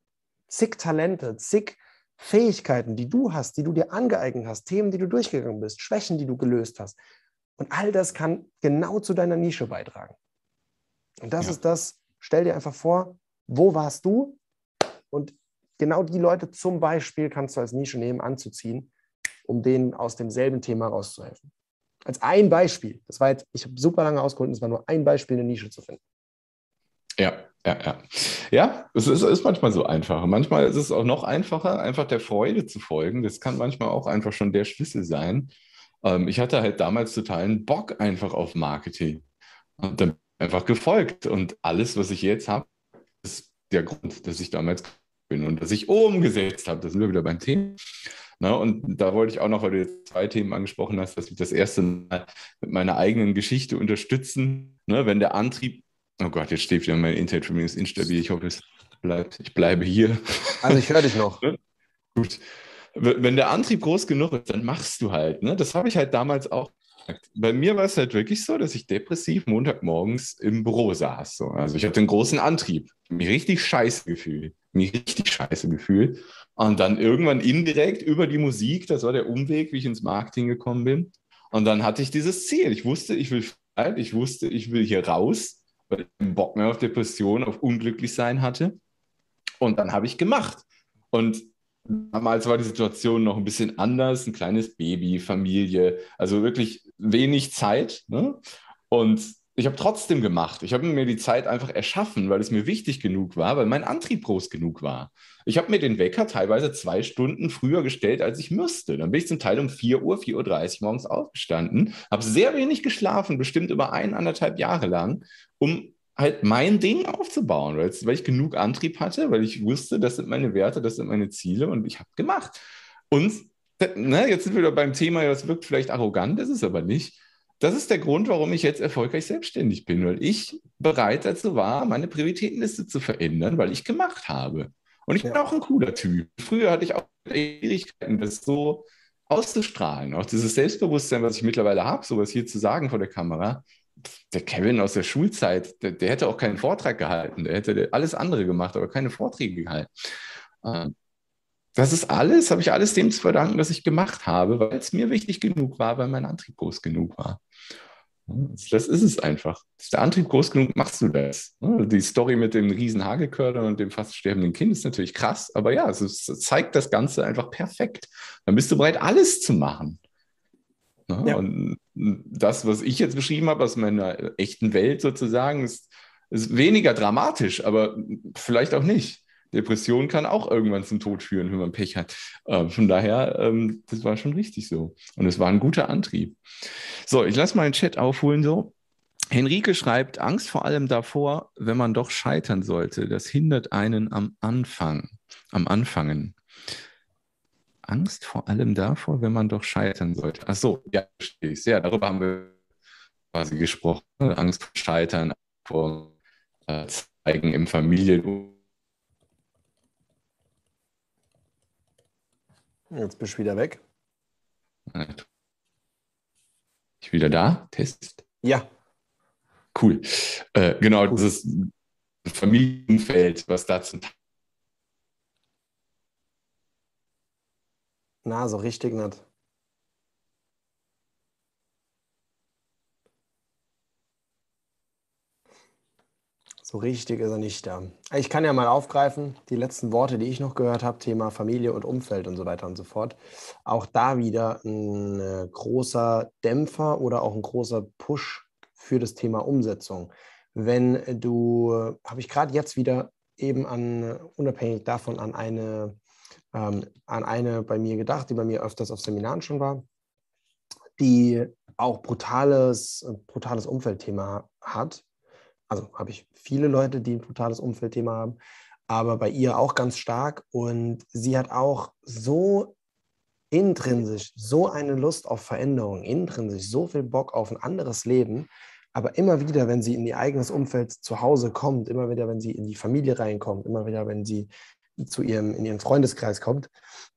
Speaker 2: zig Talente, zig Fähigkeiten, die du hast, die du dir angeeignet hast, Themen, die du durchgegangen bist, Schwächen, die du gelöst hast. Und all das kann genau zu deiner Nische beitragen. Und das ja. ist das, stell dir einfach vor, wo warst du? Und genau die Leute zum Beispiel kannst du als Nische nehmen, anzuziehen, um denen aus demselben Thema rauszuhelfen. Als ein Beispiel. Das war jetzt, ich habe super lange ausgeholt, es war nur ein Beispiel, eine Nische zu finden.
Speaker 1: Ja, ja, ja. Ja, es ist, ist manchmal so einfach. Manchmal ist es auch noch einfacher, einfach der Freude zu folgen. Das kann manchmal auch einfach schon der Schlüssel sein. Ähm, ich hatte halt damals totalen Bock einfach auf Marketing und dann einfach gefolgt. Und alles, was ich jetzt habe, der Grund, dass ich damals bin und dass ich umgesetzt habe. Das sind wir wieder beim Thema. Na, und da wollte ich auch noch, weil du jetzt zwei Themen angesprochen hast, dass ich das erste Mal mit meiner eigenen Geschichte unterstützen, ne, wenn der Antrieb Oh Gott, jetzt steht wieder mein Internet für mich ist instabil. Ich hoffe, es bleibt. Ich bleibe hier.
Speaker 2: Also ich höre dich noch.
Speaker 1: Gut. Wenn der Antrieb groß genug ist, dann machst du halt. Ne? Das habe ich halt damals auch. Bei mir war es halt wirklich so, dass ich depressiv Montagmorgens im Büro saß. So. Also ich hatte einen großen Antrieb. Mich richtig scheiße gefühlt. Mich richtig scheiße gefühlt. Und dann irgendwann indirekt über die Musik, das war der Umweg, wie ich ins Marketing gekommen bin. Und dann hatte ich dieses Ziel. Ich wusste, ich will ich wusste, ich will hier raus weil ich keinen Bock mehr auf Depression, auf unglücklich sein hatte. Und dann habe ich gemacht. Und damals war die Situation noch ein bisschen anders, ein kleines Baby, Familie, also wirklich wenig Zeit. Ne? Und ich habe trotzdem gemacht. Ich habe mir die Zeit einfach erschaffen, weil es mir wichtig genug war, weil mein Antrieb groß genug war. Ich habe mir den Wecker teilweise zwei Stunden früher gestellt, als ich müsste. Dann bin ich zum Teil um 4 Uhr, 4.30 Uhr morgens aufgestanden, habe sehr wenig geschlafen, bestimmt über eineinhalb Jahre lang, um halt mein Ding aufzubauen, weil, weil ich genug Antrieb hatte, weil ich wusste, das sind meine Werte, das sind meine Ziele und ich habe gemacht. Und ne, jetzt sind wir wieder beim Thema, das wirkt vielleicht arrogant, das ist aber nicht. Das ist der Grund, warum ich jetzt erfolgreich selbstständig bin, weil ich bereit dazu war, meine Prioritätenliste zu verändern, weil ich gemacht habe. Und ich bin auch ein cooler Typ. Früher hatte ich auch Schwierigkeiten, das so auszustrahlen. Auch dieses Selbstbewusstsein, was ich mittlerweile habe, sowas hier zu sagen vor der Kamera, der Kevin aus der Schulzeit, der, der, hätte auch keinen Vortrag gehalten, der hätte alles andere gemacht, aber keine Vorträge gehalten. Ähm, das ist alles, habe ich alles dem zu verdanken, was ich gemacht habe, weil es mir wichtig genug war, weil mein Antrieb groß genug war. Das ist es einfach. Ist der Antrieb groß genug, machst du das. Die Story mit dem riesen Hagelkörner und dem fast sterbenden Kind ist natürlich krass, aber ja, es, ist, zeigt das Ganze einfach perfekt. Dann bist du bereit, alles zu machen. Ja. Und das, was ich jetzt beschrieben habe aus meiner echten Welt sozusagen, ist, ist weniger dramatisch, aber vielleicht auch nicht. Depression kann auch irgendwann zum Tod führen, wenn man Pech hat. Äh, von daher, ähm, das war schon richtig so. Und es war ein guter Antrieb. So, ich lasse mal den Chat aufholen so. Henrike schreibt, Angst vor allem davor, wenn man doch scheitern sollte. Das hindert einen am Anfang, am Anfangen. Angst vor allem davor, wenn man doch scheitern sollte. Ach so, ja, verstehe ich. Ja, darüber haben wir quasi gesprochen. Angst vor Scheitern, vor äh, Zeigen im Familien.
Speaker 2: Jetzt bist du wieder weg.
Speaker 1: Ich wieder da? Test?
Speaker 2: Ja.
Speaker 1: Cool. Äh, genau, cool. dieses Familienfeld, was da zum Teil
Speaker 2: Na, so richtig nicht. So richtig ist er nicht da. Ich kann ja mal aufgreifen, die letzten Worte, die ich noch gehört habe, Thema Familie und Umfeld und so weiter und so fort. Auch da wieder ein äh, großer Dämpfer oder auch ein großer Push für das Thema Umsetzung. Wenn du, habe ich gerade jetzt wieder eben an, unabhängig davon, an eine ähm, an eine bei mir gedacht, die bei mir öfters auf Seminaren schon war, die auch brutales, brutales Umfeldthema hat. Also habe ich viele Leute, die ein brutales Umfeldthema haben, aber bei ihr auch ganz stark. Und sie hat auch so intrinsisch so eine Lust auf Veränderung, intrinsisch so viel Bock auf ein anderes Leben. Aber immer wieder, wenn sie in ihr eigenes Umfeld zu Hause kommt, immer wieder, wenn sie in die Familie reinkommt, immer wieder, wenn sie zu ihrem, in ihren Freundeskreis kommt,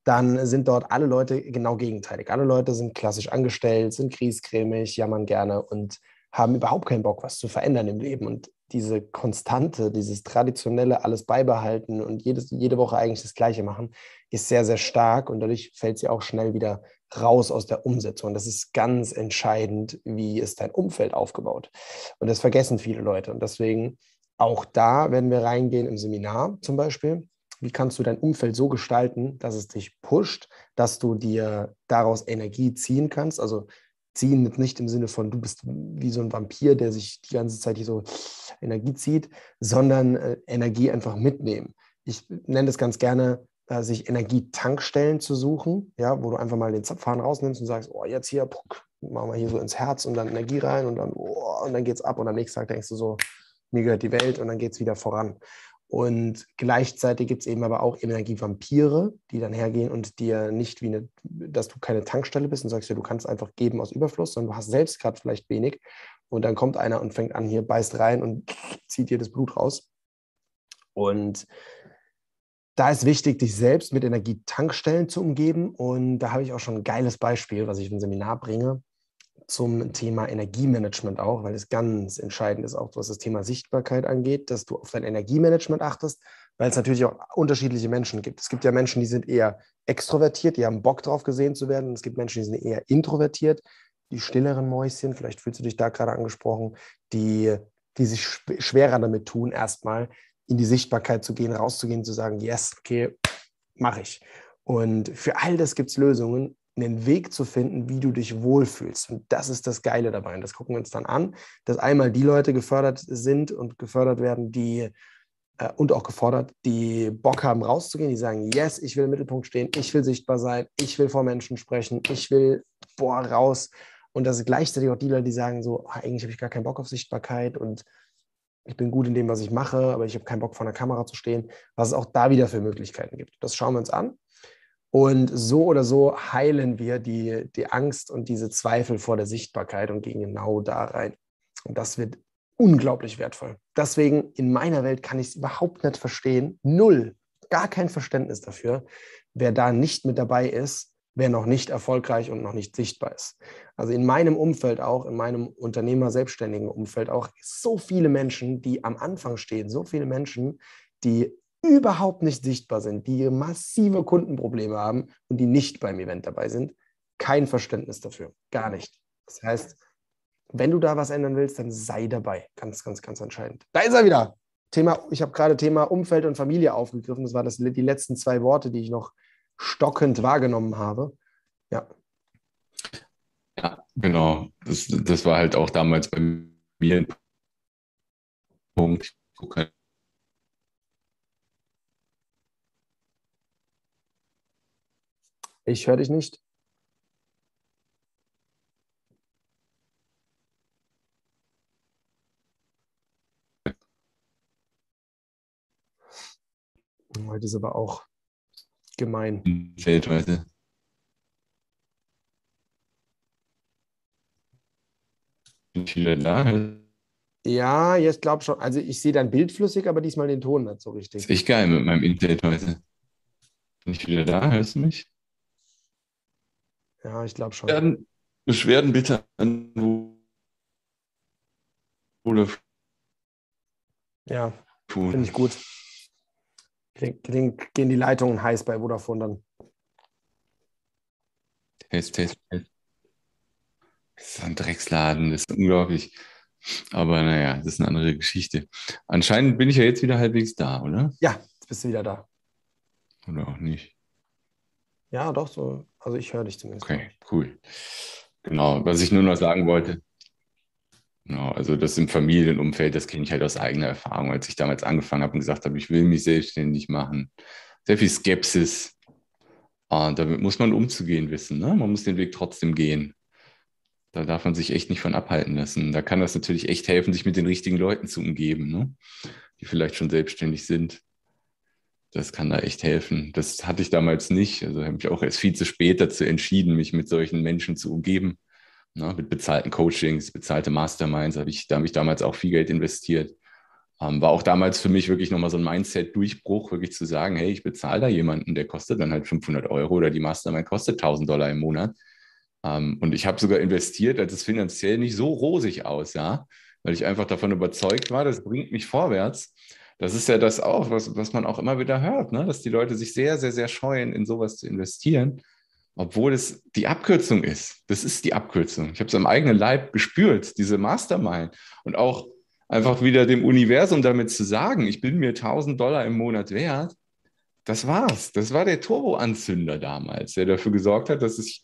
Speaker 2: dann sind dort alle Leute genau gegenteilig. Alle Leute sind klassisch angestellt, sind kriescremig, jammern gerne und haben überhaupt keinen Bock, was zu verändern im Leben. Und diese Konstante, dieses traditionelle alles beibehalten und jedes, jede Woche eigentlich das Gleiche machen, ist sehr, sehr stark und dadurch fällt sie auch schnell wieder raus aus der Umsetzung. Das ist ganz entscheidend, wie ist dein Umfeld aufgebaut. Und das vergessen viele Leute. Und deswegen auch da werden wir reingehen im Seminar zum Beispiel wie kannst du dein Umfeld so gestalten, dass es dich pusht, dass du dir daraus Energie ziehen kannst. Also ziehen, nicht im Sinne von, du bist wie so ein Vampir, der sich die ganze Zeit hier so Energie zieht, sondern äh, Energie einfach mitnehmen. Ich nenne das ganz gerne, äh, sich Energietankstellen zu suchen, ja, wo du einfach mal den Zapfhahn rausnimmst und sagst, oh, jetzt hier, puck, machen wir hier so ins Herz und dann Energie rein und dann, oh, und dann geht's ab und am nächsten Tag denkst du so, mir gehört die Welt und dann geht es wieder voran. Und gleichzeitig gibt es eben aber auch Energievampire, die dann hergehen und dir nicht wie eine, dass du keine Tankstelle bist und sagst, ja, du kannst einfach geben aus Überfluss, sondern du hast selbst gerade vielleicht wenig. Und dann kommt einer und fängt an, hier beißt rein und zieht dir das Blut raus. Und da ist wichtig, dich selbst mit Energietankstellen zu umgeben. Und da habe ich auch schon ein geiles Beispiel, was ich im Seminar bringe zum Thema Energiemanagement auch, weil es ganz entscheidend ist, auch was das Thema Sichtbarkeit angeht, dass du auf dein Energiemanagement achtest, weil es natürlich auch unterschiedliche Menschen gibt. Es gibt ja Menschen, die sind eher extrovertiert, die haben Bock drauf gesehen zu werden. Es gibt Menschen, die sind eher introvertiert, die stilleren Mäuschen, vielleicht fühlst du dich da gerade angesprochen, die, die sich schwerer damit tun, erstmal in die Sichtbarkeit zu gehen, rauszugehen, zu sagen, yes, okay, mache ich. Und für all das gibt es Lösungen einen Weg zu finden, wie du dich wohlfühlst. Und das ist das Geile dabei. Und das gucken wir uns dann an, dass einmal die Leute gefördert sind und gefördert werden, die äh, und auch gefordert, die Bock haben, rauszugehen, die sagen, yes, ich will im Mittelpunkt stehen, ich will sichtbar sein, ich will vor Menschen sprechen, ich will, boah, raus. Und das gleichzeitig auch die Leute, die sagen so, ah, eigentlich habe ich gar keinen Bock auf Sichtbarkeit und ich bin gut in dem, was ich mache, aber ich habe keinen Bock vor einer Kamera zu stehen, was es auch da wieder für Möglichkeiten gibt. Das schauen wir uns an. Und so oder so heilen wir die, die Angst und diese Zweifel vor der Sichtbarkeit und gehen genau da rein. Und das wird unglaublich wertvoll. Deswegen in meiner Welt kann ich es überhaupt nicht verstehen. Null. Gar kein Verständnis dafür, wer da nicht mit dabei ist, wer noch nicht erfolgreich und noch nicht sichtbar ist. Also in meinem Umfeld auch, in meinem Unternehmer-selbstständigen Umfeld auch, so viele Menschen, die am Anfang stehen, so viele Menschen, die überhaupt nicht sichtbar sind, die massive Kundenprobleme haben und die nicht beim Event dabei sind, kein Verständnis dafür. Gar nicht. Das heißt, wenn du da was ändern willst, dann sei dabei. Ganz, ganz, ganz entscheidend. Da ist er wieder. Thema, ich habe gerade Thema Umfeld und Familie aufgegriffen. Das waren das, die letzten zwei Worte, die ich noch stockend wahrgenommen habe. Ja.
Speaker 1: Ja, genau. Das, das war halt auch damals bei mir ein Punkt. Ich gucke
Speaker 2: Ich höre dich nicht. Heute ist aber auch gemein.
Speaker 1: Bin ich wieder da?
Speaker 2: Ja, jetzt glaube schon. Also ich sehe dein Bild flüssig, aber diesmal den Ton nicht so richtig.
Speaker 1: Ist echt geil mit meinem Internet heute. Bin ich wieder da? Hörst du mich?
Speaker 2: Ja, ich glaube schon.
Speaker 1: Beschwerden, Beschwerden bitte an
Speaker 2: Ja, finde ich gut. Gehen die Leitungen heiß bei Vodafone dann.
Speaker 1: Test, test, test. Das ist ein Drecksladen, das ist unglaublich. Aber naja, das ist eine andere Geschichte. Anscheinend bin ich ja jetzt wieder halbwegs da, oder?
Speaker 2: Ja, jetzt bist du wieder da.
Speaker 1: Oder auch nicht.
Speaker 2: Ja, doch, so. Also ich höre dich zumindest.
Speaker 1: Okay, cool. Genau, was ich nur noch sagen wollte. Genau, also das im Familienumfeld, das kenne ich halt aus eigener Erfahrung, als ich damals angefangen habe und gesagt habe, ich will mich selbstständig machen. Sehr viel Skepsis. Und damit muss man umzugehen wissen. Ne? Man muss den Weg trotzdem gehen. Da darf man sich echt nicht von abhalten lassen. Da kann das natürlich echt helfen, sich mit den richtigen Leuten zu umgeben, ne? die vielleicht schon selbstständig sind das kann da echt helfen. Das hatte ich damals nicht. Also habe ich auch erst viel zu spät dazu entschieden, mich mit solchen Menschen zu umgeben. Na, mit bezahlten Coachings, bezahlte Masterminds, habe ich, da habe ich damals auch viel Geld investiert. Ähm, war auch damals für mich wirklich nochmal so ein Mindset-Durchbruch, wirklich zu sagen, hey, ich bezahle da jemanden, der kostet dann halt 500 Euro oder die Mastermind kostet 1000 Dollar im Monat. Ähm, und ich habe sogar investiert, als es finanziell nicht so rosig aussah, weil ich einfach davon überzeugt war, das bringt mich vorwärts. Das ist ja das auch, was, was man auch immer wieder hört, ne? dass die Leute sich sehr, sehr, sehr scheuen, in sowas zu investieren, obwohl es die Abkürzung ist. Das ist die Abkürzung. Ich habe es am eigenen Leib gespürt, diese Mastermind. Und auch einfach wieder dem Universum damit zu sagen, ich bin mir 1000 Dollar im Monat wert. Das war's. Das war der Turboanzünder damals, der dafür gesorgt hat, dass ich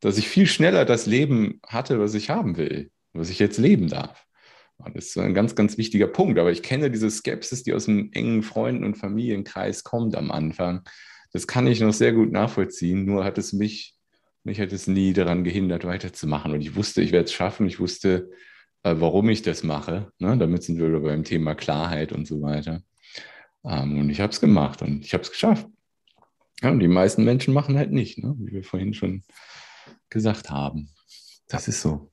Speaker 1: dass ich viel schneller das Leben hatte, was ich haben will, was ich jetzt leben darf. Das ist ein ganz, ganz wichtiger Punkt. Aber ich kenne diese Skepsis, die aus einem engen Freunden- und Familienkreis kommt am Anfang. Das kann ich noch sehr gut nachvollziehen. Nur hat es mich, mich hat es nie daran gehindert, weiterzumachen. Und ich wusste, ich werde es schaffen. Ich wusste, äh, warum ich das mache. Ne? Damit sind wir beim Thema Klarheit und so weiter. Ähm, und ich habe es gemacht und ich habe es geschafft. Und die meisten Menschen machen halt nicht, ne? wie wir vorhin schon gesagt haben. Das ist so.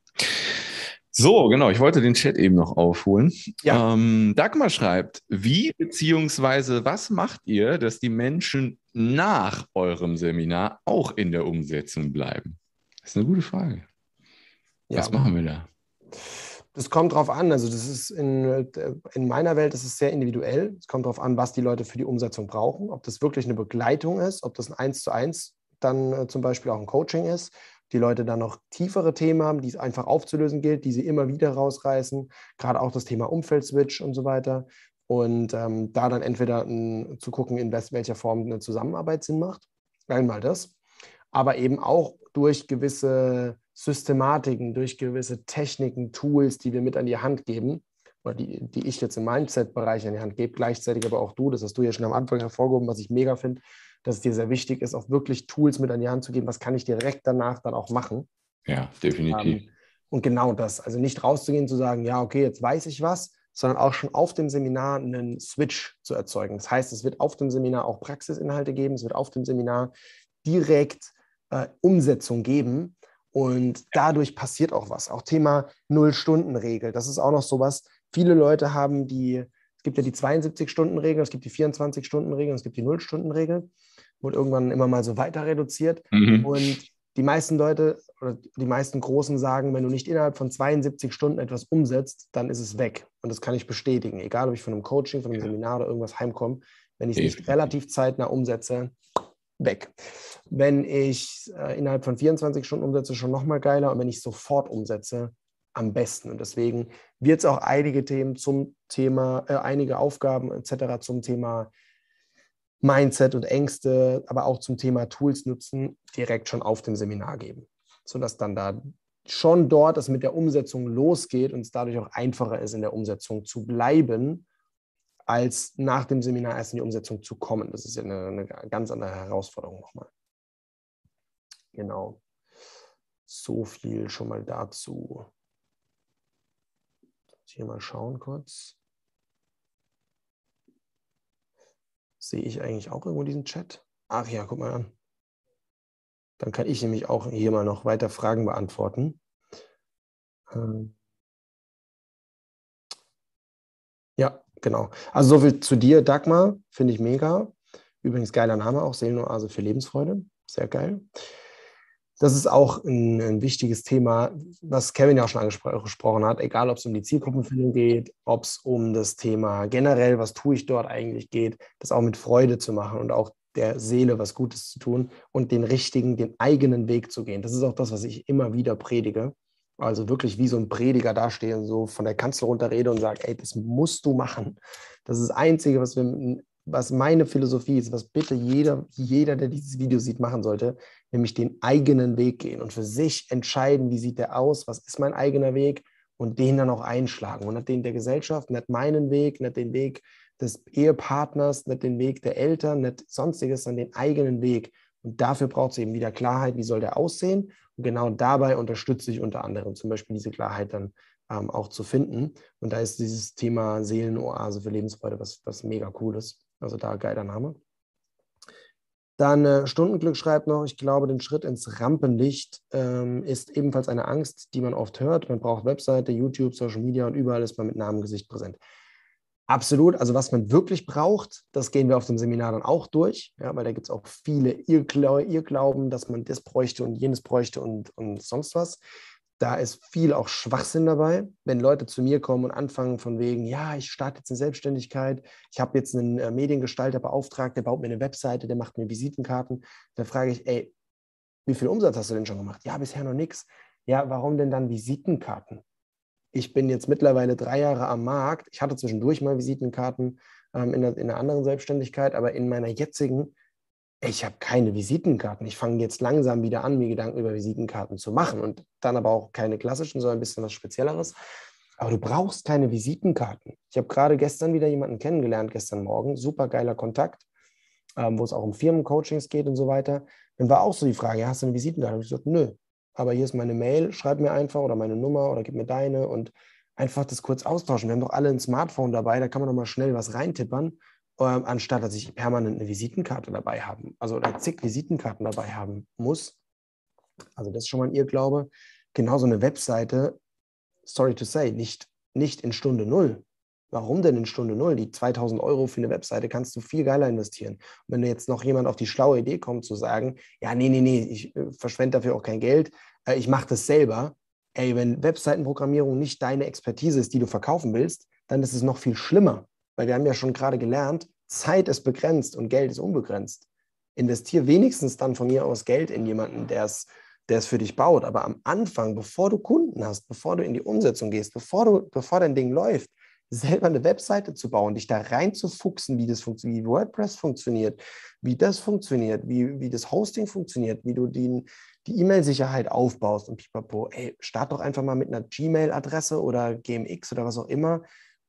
Speaker 1: So, genau, ich wollte den Chat eben noch aufholen. Ja. Ähm, Dagmar schreibt, wie beziehungsweise was macht ihr, dass die Menschen nach eurem Seminar auch in der Umsetzung bleiben? Das ist eine gute Frage. Ja. Was machen wir da?
Speaker 2: Das kommt drauf an. Also, das ist in, in meiner Welt ist es sehr individuell. Es kommt darauf an, was die Leute für die Umsetzung brauchen. Ob das wirklich eine Begleitung ist, ob das ein Eins zu eins dann äh, zum Beispiel auch ein Coaching ist. Die Leute dann noch tiefere Themen haben, die es einfach aufzulösen gilt, die sie immer wieder rausreißen. Gerade auch das Thema Umfeldswitch und so weiter. Und ähm, da dann entweder ein, zu gucken, in welcher Form eine Zusammenarbeit Sinn macht. Einmal das. Aber eben auch durch gewisse Systematiken, durch gewisse Techniken, Tools, die wir mit an die Hand geben, oder die, die ich jetzt im Mindset-Bereich an die Hand gebe, gleichzeitig aber auch du, das hast du ja schon am Anfang hervorgehoben, was ich mega finde, dass es dir sehr wichtig ist, auch wirklich Tools mit an die Hand zu geben, was kann ich direkt danach dann auch machen.
Speaker 1: Ja, definitiv. Ähm,
Speaker 2: und genau das, also nicht rauszugehen, zu sagen, ja, okay, jetzt weiß ich was, sondern auch schon auf dem Seminar einen Switch zu erzeugen. Das heißt, es wird auf dem Seminar auch Praxisinhalte geben, es wird auf dem Seminar direkt äh, Umsetzung geben, und dadurch passiert auch was. Auch Thema Null-Stunden-Regel. Das ist auch noch sowas. Viele Leute haben die, es gibt ja die 72-Stunden-Regel, es gibt die 24-Stunden-Regel, es gibt die Null-Stunden-Regel. Wurde irgendwann immer mal so weiter reduziert. Mhm. Und die meisten Leute oder die meisten Großen sagen, wenn du nicht innerhalb von 72 Stunden etwas umsetzt, dann ist es weg. Und das kann ich bestätigen. Egal, ob ich von einem Coaching, von einem Seminar oder irgendwas heimkomme, wenn ich es nicht relativ zeitnah umsetze, weg. Wenn ich äh, innerhalb von 24 Stunden umsetze, schon nochmal geiler. Und wenn ich sofort umsetze, am besten. Und deswegen wird es auch einige Themen zum Thema, äh, einige Aufgaben etc. zum Thema Mindset und Ängste, aber auch zum Thema Tools nutzen, direkt schon auf dem Seminar geben. Sodass dann da schon dort es mit der Umsetzung losgeht und es dadurch auch einfacher ist, in der Umsetzung zu bleiben als nach dem Seminar erst in die Umsetzung zu kommen. Das ist ja eine, eine ganz andere Herausforderung nochmal. Genau. So viel schon mal dazu. Hier mal schauen kurz. Sehe ich eigentlich auch irgendwo diesen Chat? Ach ja, guck mal an. Dann kann ich nämlich auch hier mal noch weiter Fragen beantworten. Ähm ja, Genau. Also so viel zu dir, Dagmar. Finde ich mega. Übrigens geiler Name auch, Seelenoase für Lebensfreude. Sehr geil. Das ist auch ein, ein, wichtiges Thema, was Kevin ja auch schon angesprochen hat, egal ob es um die Zielgruppenfindung geht, ob es um das Thema generell, was tue ich dort eigentlich geht, das auch mit Freude zu machen und auch der Seele was Gutes zu tun und den richtigen, den eigenen Weg zu gehen. Das ist auch das, was ich immer wieder predige. Also wirklich wie so ein Prediger dastehe und so von der Kanzel runterrede und sage, ey, das musst du machen. Das ist das Einzige, was, wir, was meine Philosophie ist, was bitte jeder, jeder, der dieses Video sieht, machen sollte, nämlich den eigenen Weg gehen und für sich entscheiden, wie sieht der aus, was ist mein eigener Weg und den dann auch einschlagen. Und nicht den der Gesellschaft, nicht meinen Weg, nicht den Weg des Ehepartners, nicht den Weg der Eltern, nicht sonstiges, sondern den eigenen Weg. Und dafür braucht es eben wieder Klarheit, wie soll der aussehen und genau dabei unterstütze ich unter anderem zum Beispiel diese Klarheit dann ähm, auch zu finden. Und da ist dieses Thema Seelenoase für Lebensfreude was, was mega cool ist. Also da geiler Name. Dann äh, Stundenglück schreibt noch, ich glaube, den Schritt ins Rampenlicht ähm, ist ebenfalls eine Angst, die man oft hört. Man braucht Webseite, YouTube, Social Media und überall ist man mit Namen, Gesicht präsent. Absolut. Also was man wirklich braucht, das gehen wir auf dem Seminar dann auch durch, ja, weil da gibt es auch viele Irrglauben, dass man das bräuchte und jenes bräuchte und, und sonst was. Da ist viel auch Schwachsinn dabei. Wenn Leute zu mir kommen und anfangen von wegen, ja, ich starte jetzt eine Selbstständigkeit, ich habe jetzt einen äh, Mediengestalter beauftragt, der baut mir eine Webseite, der macht mir Visitenkarten, dann frage ich, ey, wie viel Umsatz hast du denn schon gemacht? Ja, bisher noch nichts. Ja, warum denn dann Visitenkarten? ich bin jetzt mittlerweile drei Jahre am Markt. Ich hatte zwischendurch mal Visitenkarten ähm, in, der, in einer anderen Selbstständigkeit, aber in meiner jetzigen ich habe keine Visitenkarten. Ich fange jetzt langsam wieder an, mir Gedanken über Visitenkarten zu machen und dann aber auch keine klassischen, sondern ein bisschen was Spezielleres. Aber du brauchst keine Visitenkarten. Ich habe gerade gestern wieder jemanden kennengelernt, gestern Morgen, super geiler Kontakt, ähm, wo es auch um Firmencoachings geht und so weiter. Dann war auch so die Frage, hast du eine Visitenkarte? Und ich gesagt, nö, aber hier ist meine Mail, schreib mir einfach oder meine Nummer oder gib mir deine und einfach das kurz austauschen. Wir haben doch alle ein Smartphone dabei, da kann man doch mal schnell was reintippern ähm, anstatt dass ich permanent eine Visitenkarte dabei haben, also oder zig Visitenkarten dabei haben muss. Also das ist schon mal ein Irrglaube. Genauso eine Webseite, sorry to say, nicht, nicht in Stunde Null. Warum denn in Stunde Null? Die 2000 Euro für eine Webseite kannst du viel geiler investieren. Und wenn jetzt noch jemand auf die schlaue Idee kommt zu sagen, ja, nee, nee, nee, ich äh, verschwende dafür auch kein Geld, äh, ich mache das selber. Ey, wenn Webseitenprogrammierung nicht deine Expertise ist, die du verkaufen willst, dann ist es noch viel schlimmer. Weil wir haben ja schon gerade gelernt, Zeit ist begrenzt und Geld ist unbegrenzt. Investiere wenigstens dann von mir aus Geld in jemanden, der es, der es für dich baut. Aber am Anfang, bevor du Kunden hast, bevor du in die Umsetzung gehst, bevor, du, bevor dein Ding läuft, selber eine Webseite zu bauen, dich da reinzufuchsen, wie das funktioniert, wie WordPress funktioniert, wie das funktioniert, wie, wie das Hosting funktioniert, wie du die, die E-Mail-Sicherheit aufbaust und pipapo. Ey, start doch einfach mal mit einer Gmail-Adresse oder GMX oder was auch immer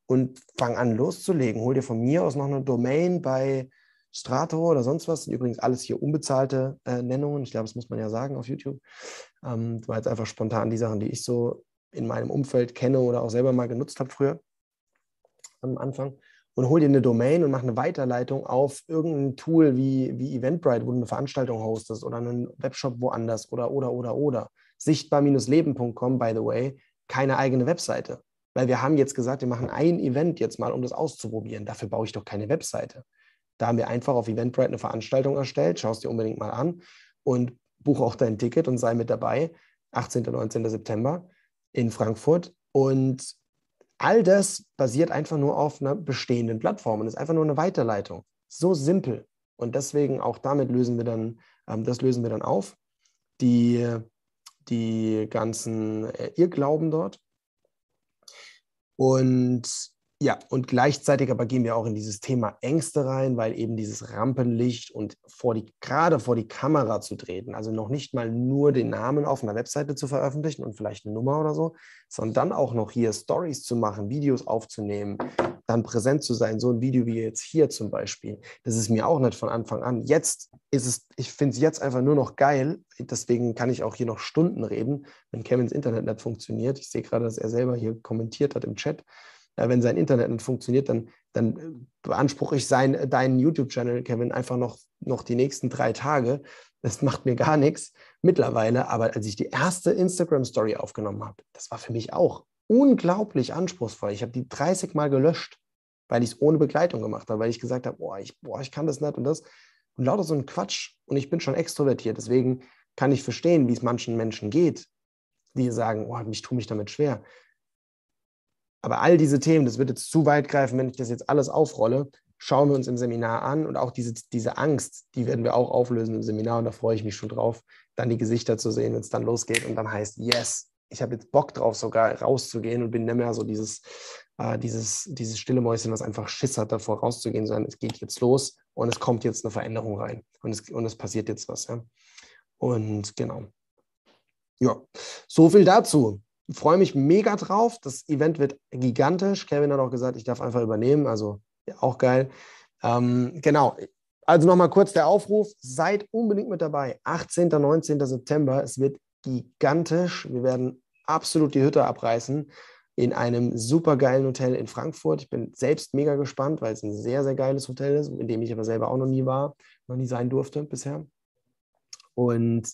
Speaker 2: und fang an loszulegen. Hol dir von mir aus noch eine Domain bei Strato oder sonst was. Übrigens alles hier unbezahlte äh, Nennungen. Ich glaube, das muss man ja sagen auf YouTube. Ähm, das war jetzt einfach spontan die Sachen, die ich so in meinem Umfeld kenne oder auch selber mal genutzt habe früher am Anfang. Und hol dir eine Domain und mach eine Weiterleitung auf irgendein Tool wie, wie Eventbrite, wo du eine Veranstaltung hostest oder einen Webshop woanders oder, oder, oder, oder. Sichtbar-leben.com, by the way, keine eigene Webseite. Weil wir haben jetzt gesagt, wir machen ein Event jetzt mal, um das auszuprobieren. Dafür baue ich doch keine Webseite. Da haben wir einfach auf Eventbrite eine Veranstaltung erstellt. Schau es dir unbedingt mal an und buche auch dein Ticket und sei mit dabei. 18. und 19. September in Frankfurt. Und all das basiert einfach nur auf einer bestehenden Plattform und ist einfach nur eine Weiterleitung. So simpel. Und deswegen auch damit lösen wir dann, ähm, das lösen wir dann auf. Die, die ganzen äh, Irrglauben dort. Und ja, und gleichzeitig aber gehen wir auch in dieses Thema Ängste rein, weil eben dieses Rampenlicht und vor die, gerade vor die Kamera zu treten, also noch nicht mal nur den Namen auf einer Webseite zu veröffentlichen und vielleicht eine Nummer oder so, sondern dann auch noch hier Stories zu machen, Videos aufzunehmen, dann präsent zu sein, so ein Video wie jetzt hier zum Beispiel. Das ist mir auch nicht von Anfang an. Jetzt ist es, ich finde es jetzt einfach nur noch geil. Deswegen kann ich auch hier noch Stunden reden, wenn Kevins Internet nicht funktioniert. Ich sehe gerade, dass er selber hier kommentiert hat im Chat wenn sein Internet nicht funktioniert, dann, dann beanspruche ich sein, deinen YouTube-Channel, Kevin, einfach noch, noch die nächsten drei Tage. Das macht mir gar nichts mittlerweile. Aber als ich die erste Instagram-Story aufgenommen habe, das war für mich auch unglaublich anspruchsvoll. Ich habe die 30 Mal gelöscht, weil ich es ohne Begleitung gemacht habe, weil ich gesagt habe, boah ich, boah, ich kann das nicht und das. Und lauter so ein Quatsch. Und ich bin schon extrovertiert. Deswegen kann ich verstehen, wie es manchen Menschen geht, die sagen, oh, ich tue mich damit schwer. Aber all diese Themen, das wird jetzt zu weit greifen, wenn ich das jetzt alles aufrolle, schauen wir uns im Seminar an und auch diese, diese Angst, die werden wir auch auflösen im Seminar und da freue ich mich schon drauf, dann die Gesichter zu sehen, wenn es dann losgeht und dann heißt, yes, ich habe jetzt Bock drauf, sogar rauszugehen und bin nicht mehr so dieses, äh, dieses, dieses stille Mäuschen, was einfach Schiss hat, davor rauszugehen, sondern es geht jetzt los und es kommt jetzt eine Veränderung rein und es, und es passiert jetzt was. Ja? Und genau. Ja, so viel dazu freue mich mega drauf. Das Event wird gigantisch. Kevin hat auch gesagt, ich darf einfach übernehmen. Also ja, auch geil. Ähm, genau. Also nochmal kurz der Aufruf. Seid unbedingt mit dabei. 18. 19. September. Es wird gigantisch. Wir werden absolut die Hütte abreißen in einem super geilen Hotel in Frankfurt. Ich bin selbst mega gespannt, weil es ein sehr, sehr geiles Hotel ist, in dem ich aber selber auch noch nie war, noch nie sein durfte bisher. Und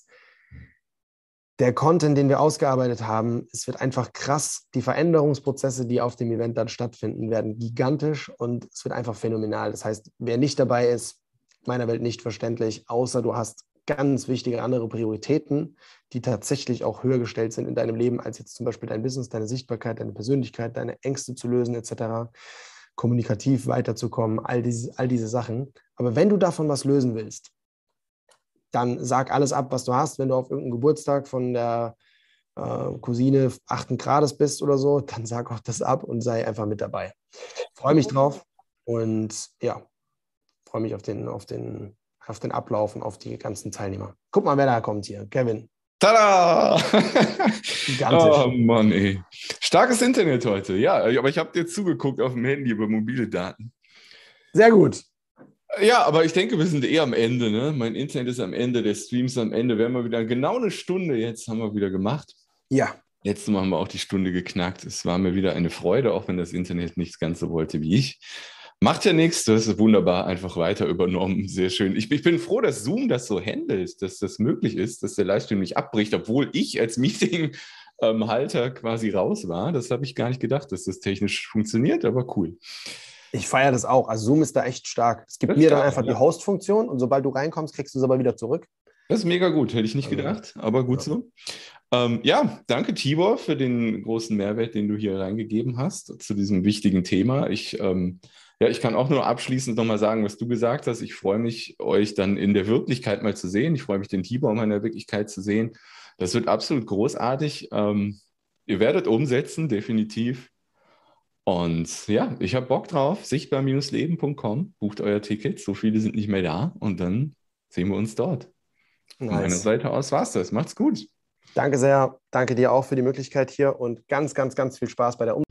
Speaker 2: der Content, den wir ausgearbeitet haben, es wird einfach krass. Die Veränderungsprozesse, die auf dem Event dann stattfinden, werden gigantisch und es wird einfach phänomenal. Das heißt, wer nicht dabei ist, meiner Welt nicht verständlich, außer du hast ganz wichtige andere Prioritäten, die tatsächlich auch höher gestellt sind in deinem Leben, als jetzt zum Beispiel dein Business, deine Sichtbarkeit, deine Persönlichkeit, deine Ängste zu lösen, etc., kommunikativ weiterzukommen, all diese, all diese Sachen. Aber wenn du davon was lösen willst, dann sag alles ab, was du hast. Wenn du auf irgendeinem Geburtstag von der äh, Cousine achten Grades bist oder so, dann sag auch das ab und sei einfach mit dabei. Freue mich drauf und ja, freue mich auf den, auf den auf den Ablauf und auf die ganzen Teilnehmer. Guck mal, wer da kommt hier. Kevin.
Speaker 1: Tada! Gigantisch. Oh Mann, ey. Starkes Internet heute. Ja, aber ich habe dir zugeguckt auf dem Handy über mobile Daten.
Speaker 2: Sehr gut.
Speaker 1: Ja, aber ich denke, wir sind eh am Ende. Ne? Mein Internet ist am Ende, der Stream ist am Ende. Wir haben mal wieder genau eine Stunde jetzt haben wir wieder gemacht.
Speaker 2: Ja.
Speaker 1: Jetzt haben wir auch die Stunde geknackt. Es war mir wieder eine Freude, auch wenn das Internet nicht ganz so wollte wie ich. Macht ja nichts, das ist wunderbar, einfach weiter übernommen. Sehr schön. Ich, ich, bin froh, dass Zoom das so handelt, dass das möglich ist, dass der Livestream nicht abbricht, obwohl ich als Meeting-Halter quasi raus war. Das habe ich gar nicht gedacht, dass das technisch funktioniert, aber cool.
Speaker 2: Ich feiere das auch. Also Zoom ist da echt stark. Es gibt das mir dann einfach ja. die Host-Funktion und sobald du reinkommst, kriegst du es aber wieder zurück.
Speaker 1: Das ist mega gut, hätte ich nicht also, gedacht, aber gut ja. so. Ähm, ja, danke Tibor für den großen Mehrwert, den du hier reingegeben hast zu diesem wichtigen Thema. Ich ähm, ja, ich kann auch nur abschließend nochmal sagen, was du gesagt hast. Ich freue mich, euch dann in der Wirklichkeit mal zu sehen. Ich freue mich, den Tibor in der Wirklichkeit zu sehen. Das wird absolut großartig. Ähm, ihr werdet umsetzen, definitiv. Und ja, ich habe Bock drauf. Sichtbar-leben.com. Bucht euer Ticket. So viele sind nicht mehr da. Und dann sehen wir uns dort. Nice. Von meiner Seite aus war's das. Macht's gut.
Speaker 2: Danke sehr. Danke dir auch für die Möglichkeit hier und ganz, ganz, ganz viel Spaß bei der Umsetzung.